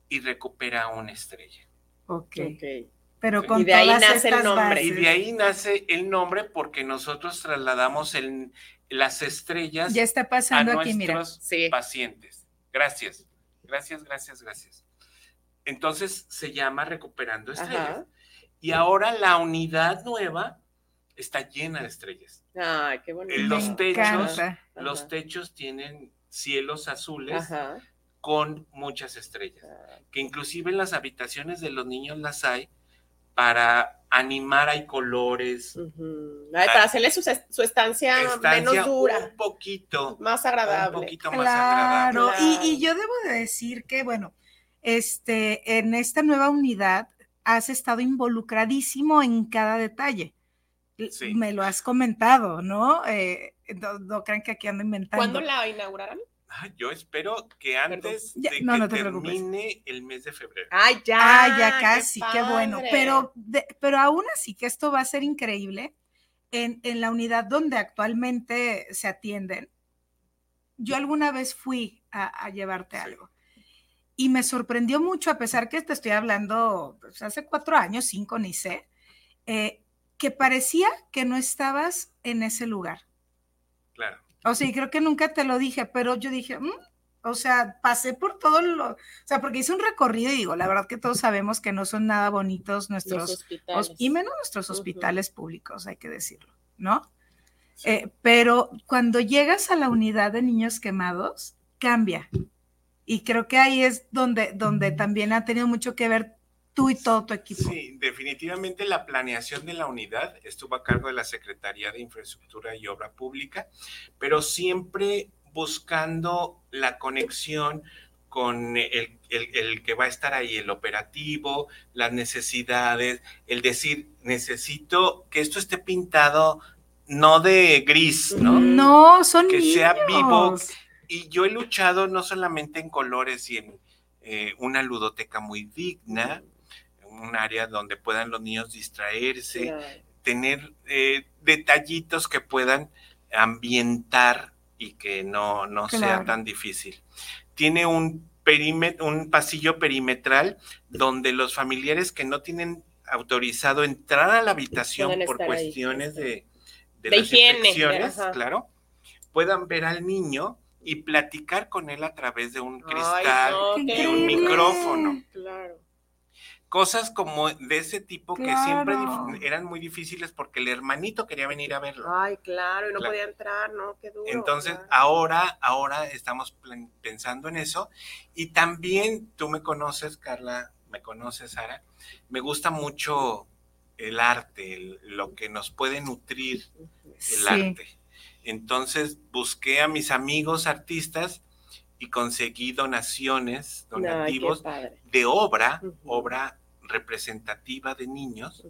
y recupera una estrella. Ok. okay. Pero con y de ahí nace el nombre. Y de ahí nace el nombre porque nosotros trasladamos el, las estrellas ya está pasando a aquí, nuestros pacientes. Gracias, gracias, gracias, gracias. Entonces se llama Recuperando Estrellas. Y ahora la unidad nueva está llena de estrellas. Ay, qué bonito. Los techos, los techos tienen cielos azules con muchas estrellas. Ah. Que inclusive en las habitaciones de los niños las hay para animar, hay colores. para hacerle su, estancia, menos dura. Un poquito. Más agradable. Un poquito más agradable. Y, y, yo debo de decir que, bueno, este, en esta nueva unidad has estado involucradísimo en cada detalle. Me lo has comentado, ¿no? Eh, no, crean que aquí ando inventando. ¿Cuándo la inaugurarán? yo espero que antes de que termine el mes de febrero. Ay, ya. ya casi, qué, bueno. Pero, pero aún así que esto va a ser increíble. En, en, la unidad donde actualmente se atienden, yo alguna vez fui a, llevarte algo y me sorprendió mucho, a pesar que te estoy hablando pues, hace cuatro años, cinco, ni sé, eh, que parecía que no estabas en ese lugar. Claro. O sea, creo que nunca te lo dije, pero yo dije, mm", o sea, pasé por todo lo, o sea, porque hice un recorrido y digo, la verdad que todos sabemos que no son nada bonitos nuestros, hospitales. y menos nuestros hospitales públicos, hay que decirlo, ¿no? Eh, pero cuando llegas a la unidad de niños quemados, cambia. Y creo que ahí es donde, donde también ha tenido mucho que ver tú y todo tu equipo. Sí, definitivamente la planeación de la unidad estuvo a cargo de la Secretaría de Infraestructura y Obra Pública, pero siempre buscando la conexión con el, que va a estar ahí, el operativo, las necesidades, el decir, necesito que esto esté pintado no de gris, ¿no? No, son Que sea vivo. Y yo he luchado no solamente en colores y en eh, una ludoteca muy digna, un área donde puedan los niños distraerse, tener eh, detallitos que puedan ambientar y que no, no sea tan difícil. Tiene un perímetro, un pasillo perimetral donde los familiares que no tienen autorizado entrar a la habitación por cuestiones de, de, higiene, claro, puedan ver al niño y platicar con él a través de un cristal, de un micrófono. Claro cosas como de ese tipo que siempre eran muy difíciles porque el hermanito quería venir a verlo. Ay, claro, y no podía entrar, ¿no? Qué duro. Entonces, ahora, ahora estamos pensando en eso. Y también tú me conoces, Carla, me conoces, Sara. Me gusta mucho el arte, lo que nos puede nutrir el arte. Entonces busqué a mis amigos artistas y conseguí donaciones, donativos de obra, obra representativa de niños,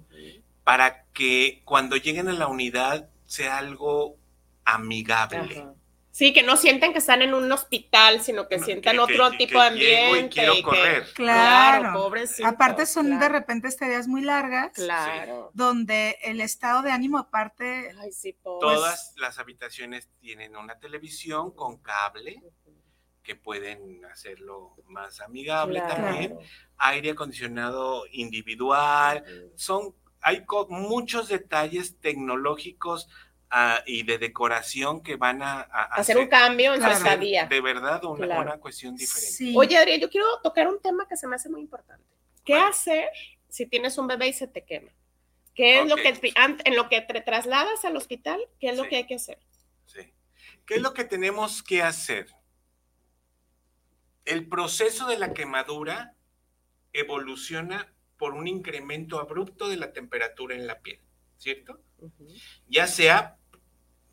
para que cuando lleguen a la unidad sea algo amigable. Sí, que no sienten que están en un hospital, sino que sientan otro tipo de ambiente. quiero correr. claro, pobres. Aparte son de repente días muy largas. Claro. Donde el estado de ánimo aparte. Ay, sí, Todas las habitaciones tienen una televisión con cable que pueden hacerlo más amigable también. Aire acondicionado individual, son, hay muchos detalles tecnológicos ah, y de decoración que van a, hacer, un cambio en su estadía. De verdad, una, cuestión diferente. Oye, Adrián, yo quiero tocar un tema que se me hace muy importante. ¿Qué hacer si tienes un bebé y se te quema? ¿Qué es lo que en lo que te trasladas al hospital? ¿Qué es lo que hay que hacer? Sí. ¿Qué es lo que tenemos que hacer? El proceso de la quemadura evoluciona por un incremento abrupto de la temperatura en la piel, ¿cierto? Ya sea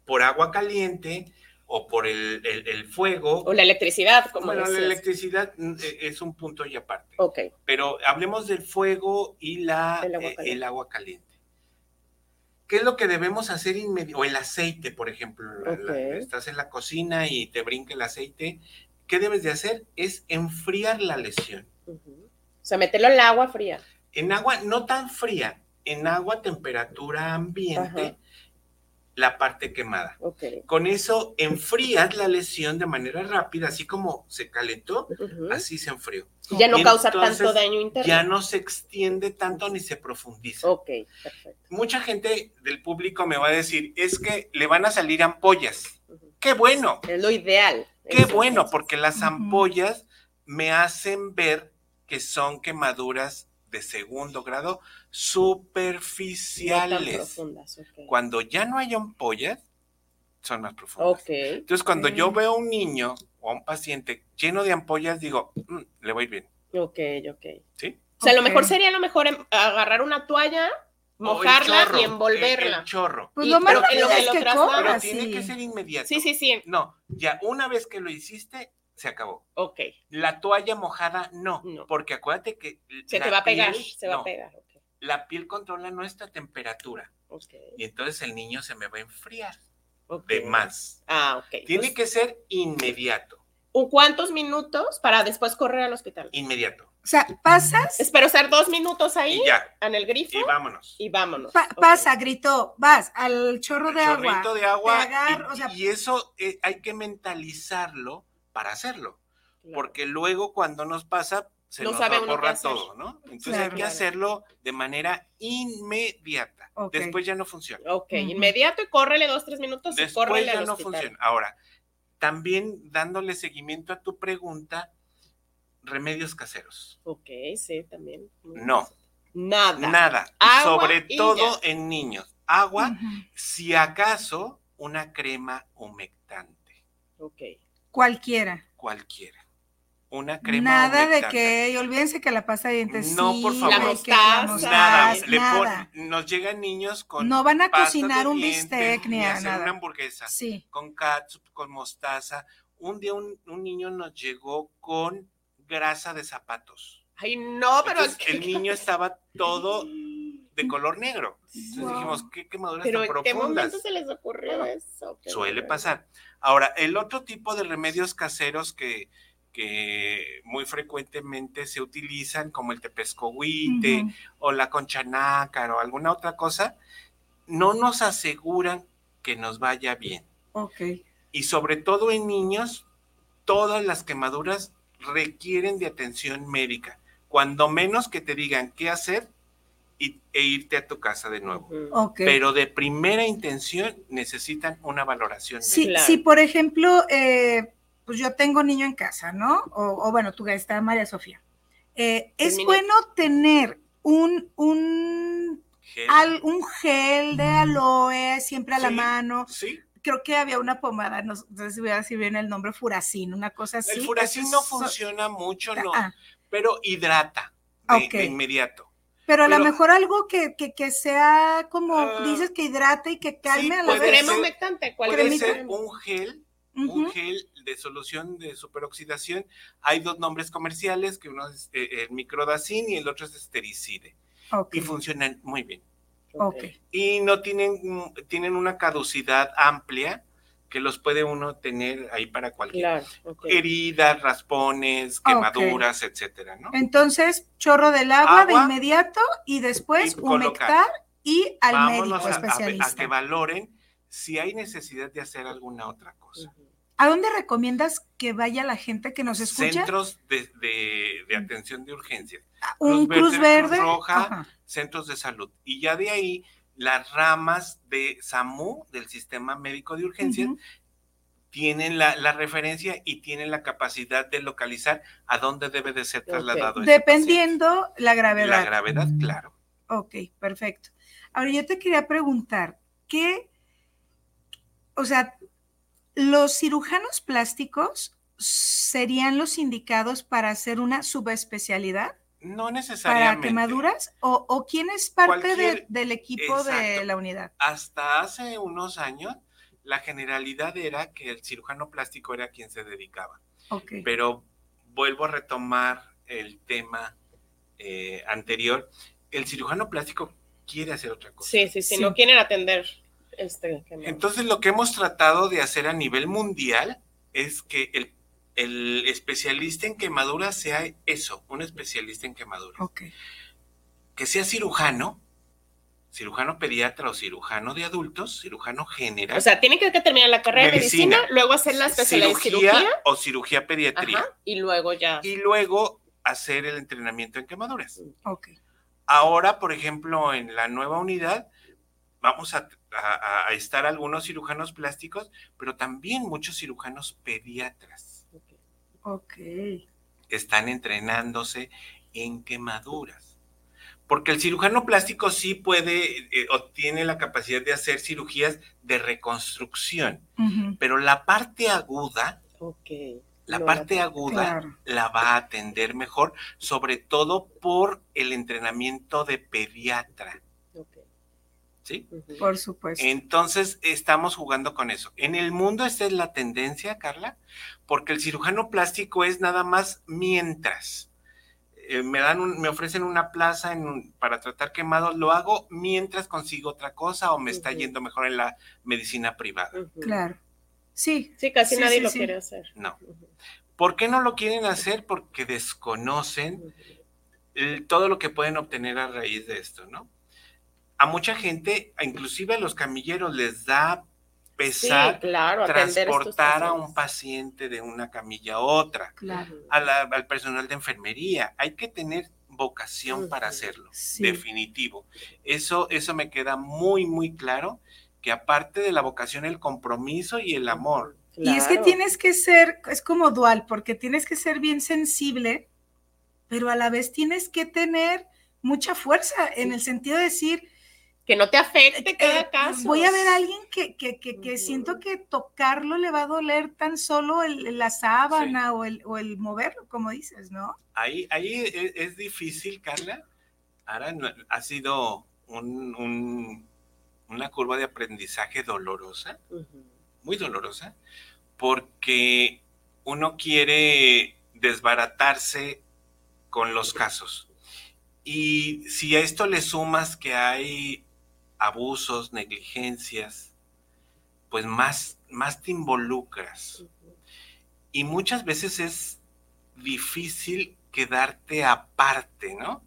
por agua caliente o por el, fuego. O la electricidad, como Bueno, la electricidad mm, e, es un punto y aparte. Ok. Pero hablemos del fuego y la, el agua, eh, caliente. ¿Qué es lo que debemos hacer inmediatamente? O el aceite, por ejemplo. estás en la cocina y te brinca el aceite. ¿Qué debes de hacer? Es enfriar la lesión. O sea, meterlo en el agua fría. En agua no tan fría, en agua temperatura ambiente la parte quemada. Con eso enfrías la lesión de manera rápida, así como se calentó, así se enfrió. Ya no causa tanto daño interno. Ya no se extiende tanto ni se profundiza. Ok, perfecto. Mucha gente del público me va a decir, es que le van a salir ampollas. ¡Qué bueno! Es lo ideal. ¡Qué bueno! Porque las ampollas me hacen ver que son quemaduras de segundo grado superficiales. Cuando ya no hay ampollas, son más profundas. Entonces, cuando yo veo a un niño o a un paciente lleno de ampollas, digo, mm, le voy bien. Ok, ok. ¿Sí? O sea, lo mejor sería lo mejor em, agarrar una toalla, mojarla y envolverla. El, chorro. Pues lo más pero, es que, pero tiene que ser inmediato. Sí, sí, sí. No, ya una vez que lo hiciste, se acabó. Ok. La toalla mojada, no, porque acuérdate que... Se te va a pegar, se va a pegar. La piel controla nuestra temperatura. Okay. Y entonces el niño se me va a enfriar de más. Ah, ok. Tiene pues que ser inmediato. ¿Cuántos minutos para después correr al hospital? Inmediato. O sea, pasas. Espero ser dos minutos ahí. ya. En el grifo. Y vámonos. Y vámonos. Pasa, gritó, vas al chorro de agua. de agua. y, eso eh, hay que mentalizarlo para hacerlo. Porque luego cuando nos pasa, se nos borra todo, ¿no? Entonces hay que hacerlo de manera inmediata. Después ya no funciona. Ok, inmediato y córrele dos, tres minutos Después y córrele ya no funciona. Ahora, también dándole seguimiento a tu pregunta, remedios caseros. Ok, sí, también. No. Nada. Nada. Sobre todo en niños. Agua, si acaso, una crema humectante. Ok. Cualquiera. Cualquiera. Una crema Nada de que, olvídense que la pasta de dientes No, por favor. La mostaza, nada. nos llegan niños con No van a cocinar un bistec ni, a una hamburguesa. Sí. Con catsup, con mostaza. Un día un, niño nos llegó con grasa de zapatos. Ay, no, pero... el niño estaba todo de color negro. Entonces dijimos, ¿qué quemaduras Pero tan profundas? ¿en qué momento se les ocurrió eso? Suele pasar. Ahora, el otro tipo de remedios caseros que, que muy frecuentemente se utilizan, como el tepescohuite o la concha o alguna otra cosa, no nos aseguran que nos vaya bien. Ok. Y sobre todo en niños, todas las quemaduras requieren de atención médica. Cuando menos que te digan qué hacer, e irte a tu casa de nuevo. Pero de primera intención necesitan una valoración. Sí, sí por ejemplo, eh, pues yo tengo niño en casa, ¿no? O, bueno, tú está María Sofía. Eh, es bueno tener un, un, gel. un gel de aloe siempre a la mano. Sí. Creo que había una pomada, no, sé si voy a decir bien el nombre, furacín, una cosa así. El furacín no funciona mucho, no, ah. pero hidrata de inmediato. Pero a lo mejor algo que, que, sea como ah, dices que hidrate y que calme a la vez. Crema humectante, ¿cuál puede ser un gel, un gel de solución de superoxidación. Hay dos nombres comerciales, que uno es eh, el microdacin y el otro es estericide. Y funcionan muy bien. Okay. Y no tienen, tienen una caducidad amplia que los puede uno tener ahí para cualquier heridas, raspones, quemaduras, etcétera, ¿no? Entonces, chorro del agua, de inmediato y después humectar y al médico especialista. A, que valoren si hay necesidad de hacer alguna otra cosa. ¿A dónde recomiendas que vaya la gente que nos escucha? Centros de, atención de urgencia. Un Cruz Verde, Roja, centros de salud. Y ya de ahí las ramas de SAMU, del Sistema Médico de Urgencias, tienen la, referencia y tienen la capacidad de localizar a dónde debe de ser trasladado. Dependiendo la gravedad. La gravedad, claro. Ok, perfecto. Ahora yo te quería preguntar, ¿qué, o sea, los cirujanos plásticos serían los indicados para hacer una subespecialidad? No necesariamente. ¿Para quemaduras? ¿O, quién es parte del equipo de la unidad? Hasta hace unos años, la generalidad era que el cirujano plástico era quien se dedicaba. Okay. Pero vuelvo a retomar el tema eh, anterior. El cirujano plástico quiere hacer otra cosa. Sí, sí, sí, no quieren atender este. Entonces lo que hemos tratado de hacer a nivel mundial es que el, el especialista en quemaduras sea eso, un especialista en quemaduras. Que sea cirujano, cirujano pediatra o cirujano de adultos, cirujano general. O sea, tiene que terminar la carrera de medicina, luego hacer la especialidad cirugía, en cirugía o cirugía pediatría. y luego ya. Y luego hacer el entrenamiento en quemaduras. Ok. Ahora, por ejemplo, en la nueva unidad vamos a, estar algunos cirujanos plásticos, pero también muchos cirujanos pediatras. Ok. Están entrenándose en quemaduras porque el cirujano plástico sí puede eh, o tiene la capacidad de hacer cirugías de reconstrucción, pero la parte aguda, la parte aguda la va a atender mejor, sobre todo por el entrenamiento de pediatra. ¿Sí? Por supuesto. Entonces estamos jugando con eso. En el mundo esta es la tendencia, Carla, porque el cirujano plástico es nada más mientras eh, me dan me ofrecen una plaza para tratar quemados, lo hago mientras consigo otra cosa o me está yendo mejor en la medicina privada. Claro. Sí. Sí, casi nadie lo quiere hacer. No. ¿Por qué no lo quieren hacer? Porque desconocen todo lo que pueden obtener a raíz de esto, ¿no? A mucha gente, inclusive a los camilleros, les da pesar transportar a un paciente de una camilla a otra, al personal de enfermería. Hay que tener vocación para hacerlo, definitivo. Eso, eso me queda muy, muy claro, que aparte de la vocación, el compromiso y el amor. Y es que tienes que ser, es como dual, porque tienes que ser bien sensible, pero a la vez tienes que tener mucha fuerza en el sentido de decir, que no te afecte eh, cada caso. Voy a ver a alguien que, que, que, siento que tocarlo le va a doler tan solo el, la sábana o, el, o el moverlo, como dices, ¿no? Ahí, ahí e, es, difícil, Carla. Ahora ha sido un, una curva de aprendizaje dolorosa, muy dolorosa, porque uno quiere desbaratarse con los casos. Y si a esto le sumas que hay abusos, negligencias, pues más, más te involucras. Y muchas veces es difícil quedarte aparte, ¿no?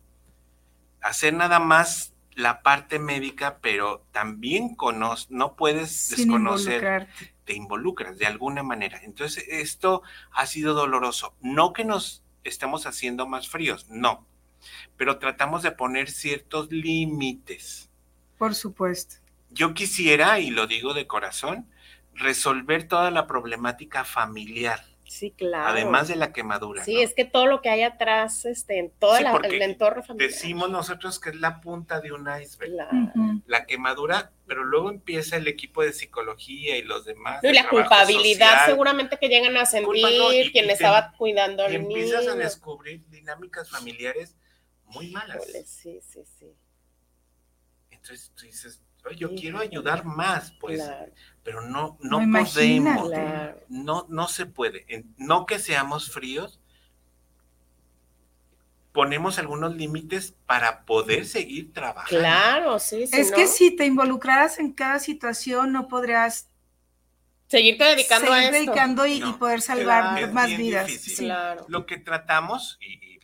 Hacer nada más la parte médica, pero también conoce, no puedes desconocer, te involucras de alguna manera. Entonces, esto ha sido doloroso. No que nos estemos haciendo más fríos, no, pero tratamos de poner ciertos límites. Por supuesto. Yo quisiera, y lo digo de corazón, resolver toda la problemática familiar. Sí, claro. Además de la quemadura. Sí, es que todo lo que hay atrás, este, en todo el entorno familiar. Decimos nosotros que es la punta de un iceberg. La quemadura, pero luego empieza el equipo de psicología y los demás. y la culpabilidad seguramente que llegan a sentir quien estaba cuidando al y empiezas a descubrir dinámicas familiares muy malas. Sí, sí, sí. Entonces tú dices, yo quiero ayudar más, pues, pero no, no, podemos, no, no se puede. No que seamos fríos, ponemos algunos límites para poder seguir trabajando. Claro, sí. es que si te involucraras en cada situación, no podrías seguirte dedicando a esto. dedicando y, poder salvar más vidas. Lo que tratamos, y,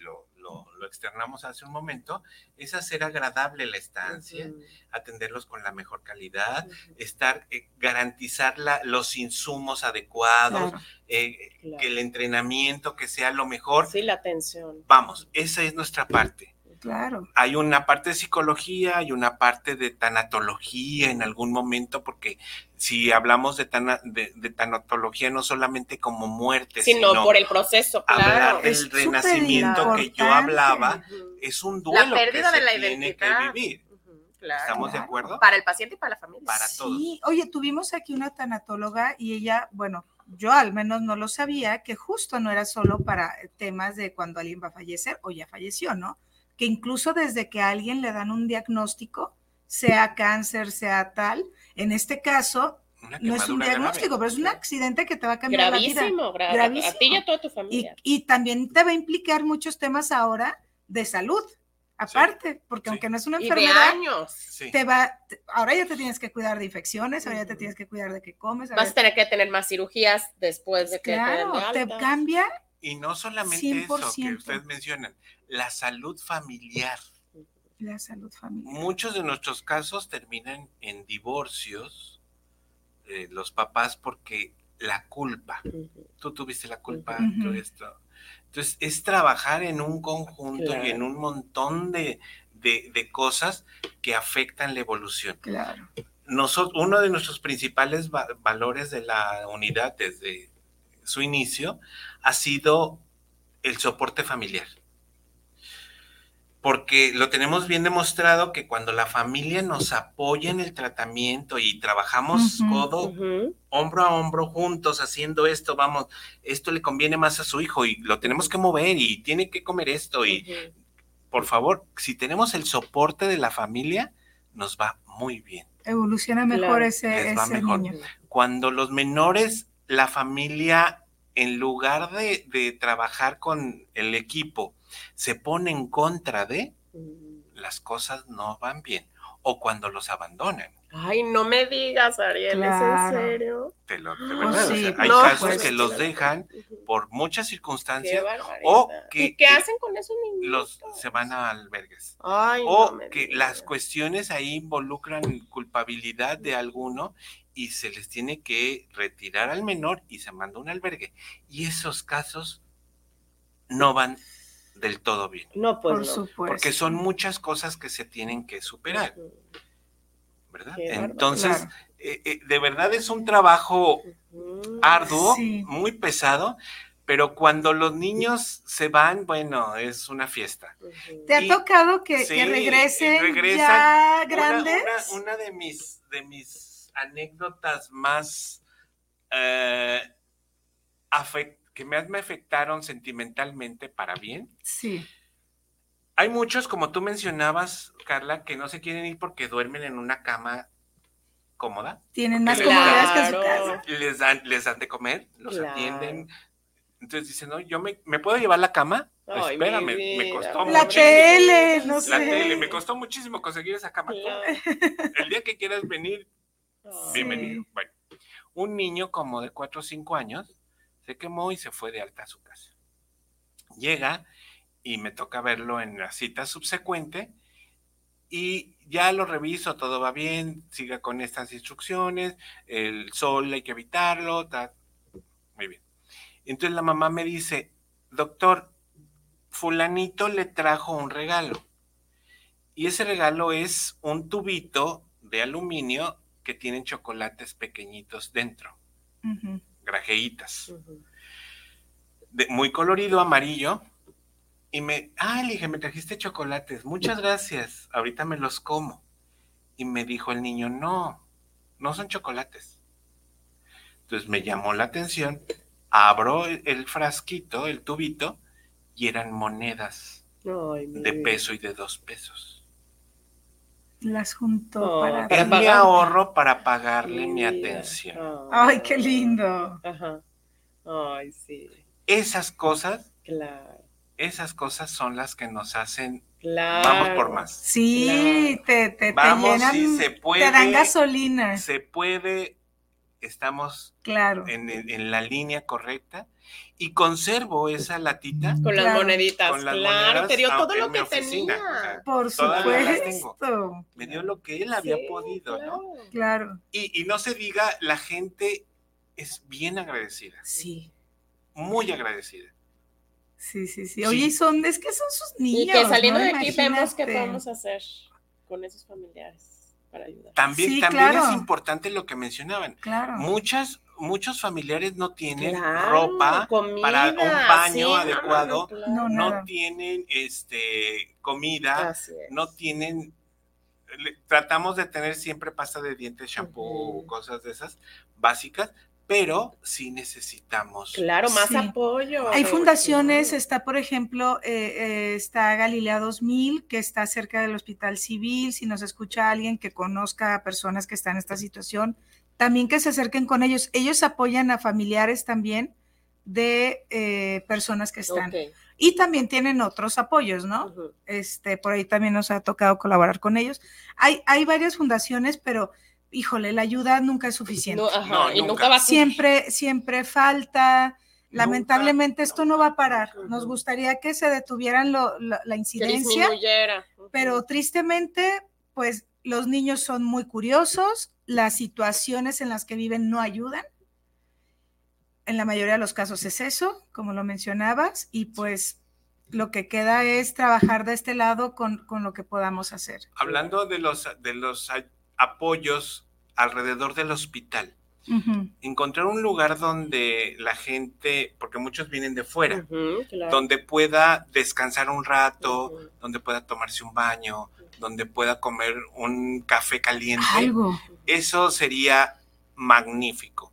lo externamos hace un momento, es hacer agradable la estancia, atenderlos con la mejor calidad, estar, eh, garantizar los insumos adecuados, eh, que el entrenamiento que sea lo mejor. Sí, la atención. Vamos, esa es nuestra parte. Claro. Hay una parte de psicología, hay una parte de tanatología en algún momento, porque si hablamos de, de, tanatología no solamente como muerte, sino, por el proceso, claro. Hablar del renacimiento que yo hablaba es un duelo que se tiene que vivir. ¿Estamos de acuerdo? Para el paciente y para la familia. Para todos. Sí, oye, tuvimos aquí una tanatóloga y ella, bueno, yo al menos no lo sabía, que justo no era solo para temas de cuando alguien va a fallecer o ya falleció, ¿no? Que incluso desde que a alguien le dan un diagnóstico, sea cáncer, sea tal, en este caso no es un diagnóstico, pero es un accidente que te va a cambiar la vida. Gravísimo, a ti y a toda tu familia. Y, también te va a implicar muchos temas ahora de salud. aparte, porque aunque no es una enfermedad, años. te va, ahora ya te tienes que cuidar de infecciones, ahora ya te tienes que cuidar de qué comes. Vas a tener que tener más cirugías después de que claro, te, cambia. Y no solamente eso que ustedes mencionan, la salud familiar. La salud familiar. Muchos de nuestros casos terminan en divorcios, eh, los papás, porque la culpa. Tú tuviste la culpa, de esto entonces, es trabajar en un conjunto y en un montón de, cosas que afectan la evolución. Claro. Nosotros, uno de nuestros principales valores de la unidad desde su inicio ha sido el soporte familiar. Porque lo tenemos bien demostrado que cuando la familia nos apoya en el tratamiento y trabajamos codo, hombro a hombro juntos haciendo esto, vamos, esto le conviene más a su hijo y lo tenemos que mover y tiene que comer esto y por favor, si tenemos el soporte de la familia, nos va muy bien. Evoluciona mejor ese, Niño. Cuando los menores, la familia, en lugar de, de trabajar con el equipo, se pone en contra de, mm. las cosas no van bien. O cuando los abandonan. Ay, no me digas, Ariel, ¿es en serio? de verdad, hay casos pues, que los dejan por muchas circunstancias o que, qué hacen con esos niños? Los se van a albergues. o que las cuestiones ahí involucran culpabilidad de alguno y se les tiene que retirar al menor y se manda un albergue. Y esos casos no van del todo bien. No, pues Por supuesto. Porque son muchas cosas que se tienen que superar. ¿Verdad? Entonces, eh, eh, de verdad es un trabajo arduo, muy pesado, pero cuando los niños se van, bueno, es una fiesta. ¿Te ha tocado que, regresen ya grandes? Una, de, mis, de mis anécdotas más eh, que me, me afectaron sentimentalmente para bien. Sí. Hay muchos, como tú mencionabas, Carla, que no se quieren ir porque duermen en una cama cómoda. Tienen más comodidades que su casa. Les dan, les dan de comer, los atienden. Entonces dicen, no, yo me, ¿me puedo llevar la cama? Espérame, me costó la tele, no sé. La tele, me costó muchísimo conseguir esa cama. El día que quieras venir, bienvenido. Bueno, un niño como de 4 o 5 años se quemó y se fue de alta a su casa. Llega y me toca verlo en la cita subsecuente y ya lo reviso, todo va bien, siga con estas instrucciones, el sol hay que evitarlo, muy bien. Entonces la mamá me dice, doctor, fulanito le trajo un regalo. Y ese regalo es un tubito de aluminio que tienen chocolates pequeñitos dentro grajeitas. de, muy colorido, amarillo. Y me, ah, le dije, me trajiste chocolates, muchas gracias, ahorita me los como. Y me dijo el niño, no, no son chocolates. Entonces me llamó la atención, abro el, frasquito, el tubito, y eran monedas de peso y de dos pesos. Las juntó para... Mi ahorro para pagarle mi atención. Ay, qué lindo. Ajá. Ay, sí. Esas cosas, claro. esas cosas son las que nos hacen Claro. Vamos por más. Sí, te, te, Vamos, llenan, se puede, te dan gasolina. Se puede, estamos claro. en, la línea correcta y conservo esa latita. Con las moneditas, claro, te dio todo lo que tenía. Por supuesto. Me dio lo que él había podido, ¿no? Claro. Y, y no se diga, la gente es bien agradecida. Sí. Muy agradecida. Sí, sí, sí. Oye, son, es que son sus niños. Y que saliendo de aquí vemos qué podemos hacer con esos familiares. También, también es importante lo que mencionaban. Muchas, muchos familiares no tienen ropa para un baño adecuado, no, tienen este comida, no tienen tratamos de tener siempre pasta de dientes, shampoo, cosas de esas básicas, pero sí necesitamos. Claro, más apoyo. Hay fundaciones, está por ejemplo, eh, eh, está Galilea 2000, que está cerca del Hospital Civil, si nos escucha alguien que conozca a personas que están en esta situación, también que se acerquen con ellos. Ellos apoyan a familiares también de eh, personas que están. Y también tienen otros apoyos, ¿no? Este, por ahí también nos ha tocado colaborar con ellos. Hay, hay varias fundaciones, pero híjole, la ayuda nunca es suficiente. y nunca. va a siempre, siempre falta. Lamentablemente esto no va a parar. Nos gustaría que se detuvieran la incidencia, pero tristemente, pues los niños son muy curiosos, las situaciones en las que viven no ayudan. En la mayoría de los casos es eso, como lo mencionabas, y pues lo que queda es trabajar de este lado con, lo que podamos hacer. Hablando de los, de los apoyos alrededor del hospital, encontrar un lugar donde la gente, porque muchos vienen de fuera, donde pueda descansar un rato, donde pueda tomarse un baño, donde pueda comer un café caliente. Algo. Eso sería magnífico.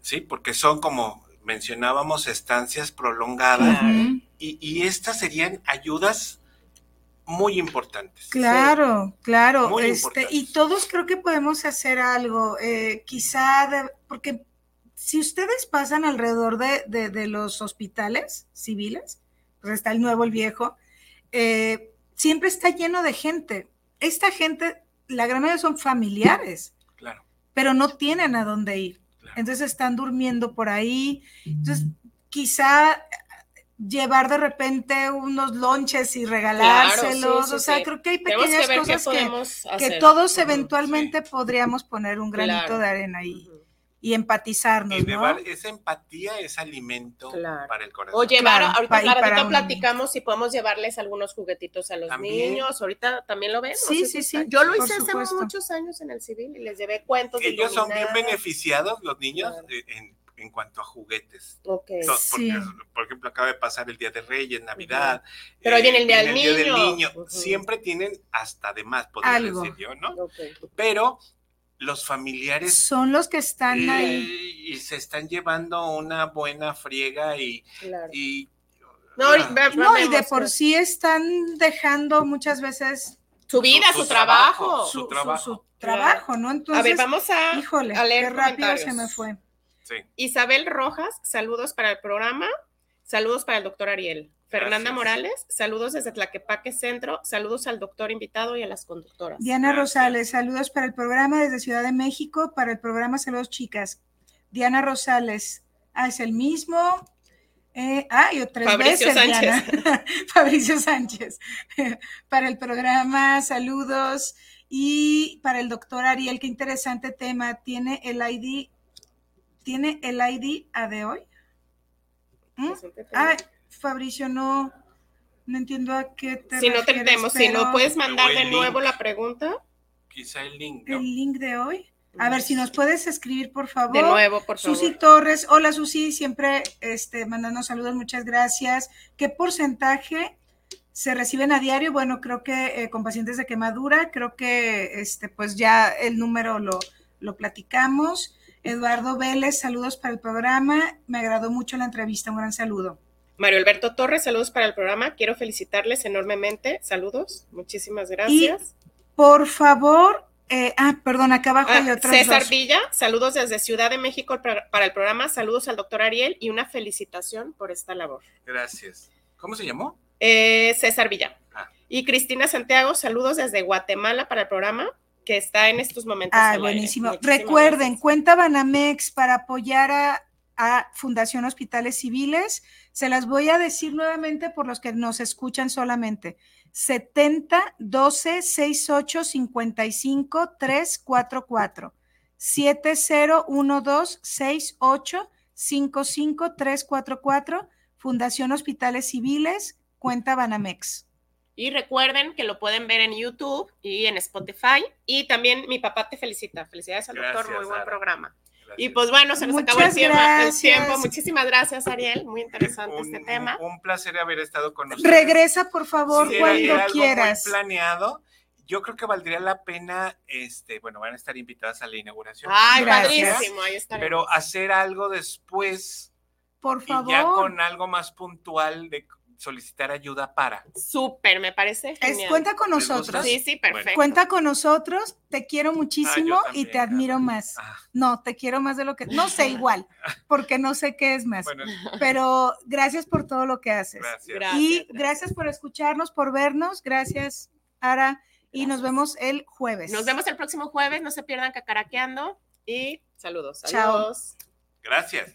Sí, porque son como mencionábamos estancias prolongadas y, estas serían ayudas muy importantes. Claro, claro. este, y todos creo que podemos hacer algo, eh, quizá, porque si ustedes pasan alrededor de, los hospitales civiles, pues está el nuevo, el viejo, eh, siempre está lleno de gente. Esta gente, la gran mayoría son familiares, claro. pero no tienen a dónde ir. Entonces están durmiendo por ahí. Entonces, quizá llevar de repente unos lonches y regalárselos. o sea, creo que hay pequeñas cosas que, todos eventualmente podríamos poner un granito de arena ahí y empatizarnos. Y llevar esa empatía, ese alimento para el corazón. O llevar, ahorita platicamos si podemos llevarles algunos juguetitos a los niños, ahorita también lo vemos. Sí, sí, sí. Yo lo hice hace muchos años en el civil y les llevé cuentos. Ellos son bien beneficiados, los niños, eh, en, en, cuanto a juguetes. Okay. porque, Por ejemplo, acaba de pasar el Día de Reyes, Navidad. Pero hoy viene el Día, del, niño. del Niño. Siempre tienen hasta de más, podría decir yo, ¿no? Pero los familiares son los que están ahí y se están llevando una buena friega y, no, y, de por sí están dejando muchas veces su vida, su, trabajo, su, trabajo, ¿no? Entonces, a ver, vamos a, híjole, leer qué rápido se me fue. Isabel Rojas, saludos para el programa, saludos para el doctor Ariel. Fernanda Morales, saludos desde Tlaquepaque Centro, saludos al doctor invitado y a las conductoras. Diana Rosales, saludos para el programa desde Ciudad de México, para el programa Saludos Chicas. Diana Rosales, ah, es el mismo. Eh, ah, y otras Fabricio Sánchez. Fabricio Sánchez. para el programa, saludos. Y para el doctor Ariel, qué interesante tema. ¿Tiene el ID? ¿Tiene el ID a de hoy? ¿Mm? Ah, Fabricio, no, no entiendo a qué te Si no tenemos, si no puedes mandar de nuevo la pregunta. Quizá el link. El link de hoy. A ver, si nos puedes escribir, por favor. De nuevo, por favor. Susi Torres. Hola, Susi, siempre este, mandando saludos, muchas gracias. ¿Qué porcentaje se reciben a diario? Bueno, creo que eh, con pacientes de quemadura, creo que este, pues ya el número lo, lo platicamos. Eduardo Vélez, saludos para el programa. Me agradó mucho la entrevista, un gran saludo. Mario Alberto Torres, saludos para el programa. Quiero felicitarles enormemente. Saludos, muchísimas gracias. por favor, eh, ah, perdón, acá abajo hay ah, otro. César Villa, saludos desde Ciudad de México para, el programa. Saludos al doctor Ariel y una felicitación por esta labor. Gracias. ¿Cómo se llamó? Eh, César Villa. Ah. Y Cristina Santiago, saludos desde Guatemala para el programa que está en estos momentos. Ah, buenísimo. Recuerden, cuenta Banamex para apoyar a, a Fundación Hospitales Civiles. Se las voy a decir nuevamente por los que nos escuchan solamente. 70 12 68 55 344 7012 68 55 344 Fundación Hospitales Civiles, cuenta Banamex. Y recuerden que lo pueden ver en YouTube y en Spotify. Y también mi papá te felicita. Felicidades al doctor, muy buen programa. Y pues bueno, se nos acabó el tiempo, Muchísimas gracias, Ariel. Muy interesante este tema. Un placer haber estado con nosotros. Regresa, por favor, cuando quieras. planeado. Yo creo que valdría la pena, este, bueno, van a estar invitadas a la inauguración. Ay, padrísimo, ahí estaremos. Pero hacer algo después. Por favor. Y ya con algo más puntual de solicitar ayuda para. Súper, me parece genial. cuenta con nosotros. Sí, sí, perfecto. Cuenta con nosotros, te quiero muchísimo ah, y te admiro más. Ah. No, te quiero más de lo que, no sé igual, porque no sé qué es más, pero gracias por todo lo que haces. Gracias. Y gracias por escucharnos, por vernos, gracias, Ara, y nos vemos el jueves. Nos vemos el próximo jueves, no se pierdan cacaraqueando y saludos. Saludos. Gracias.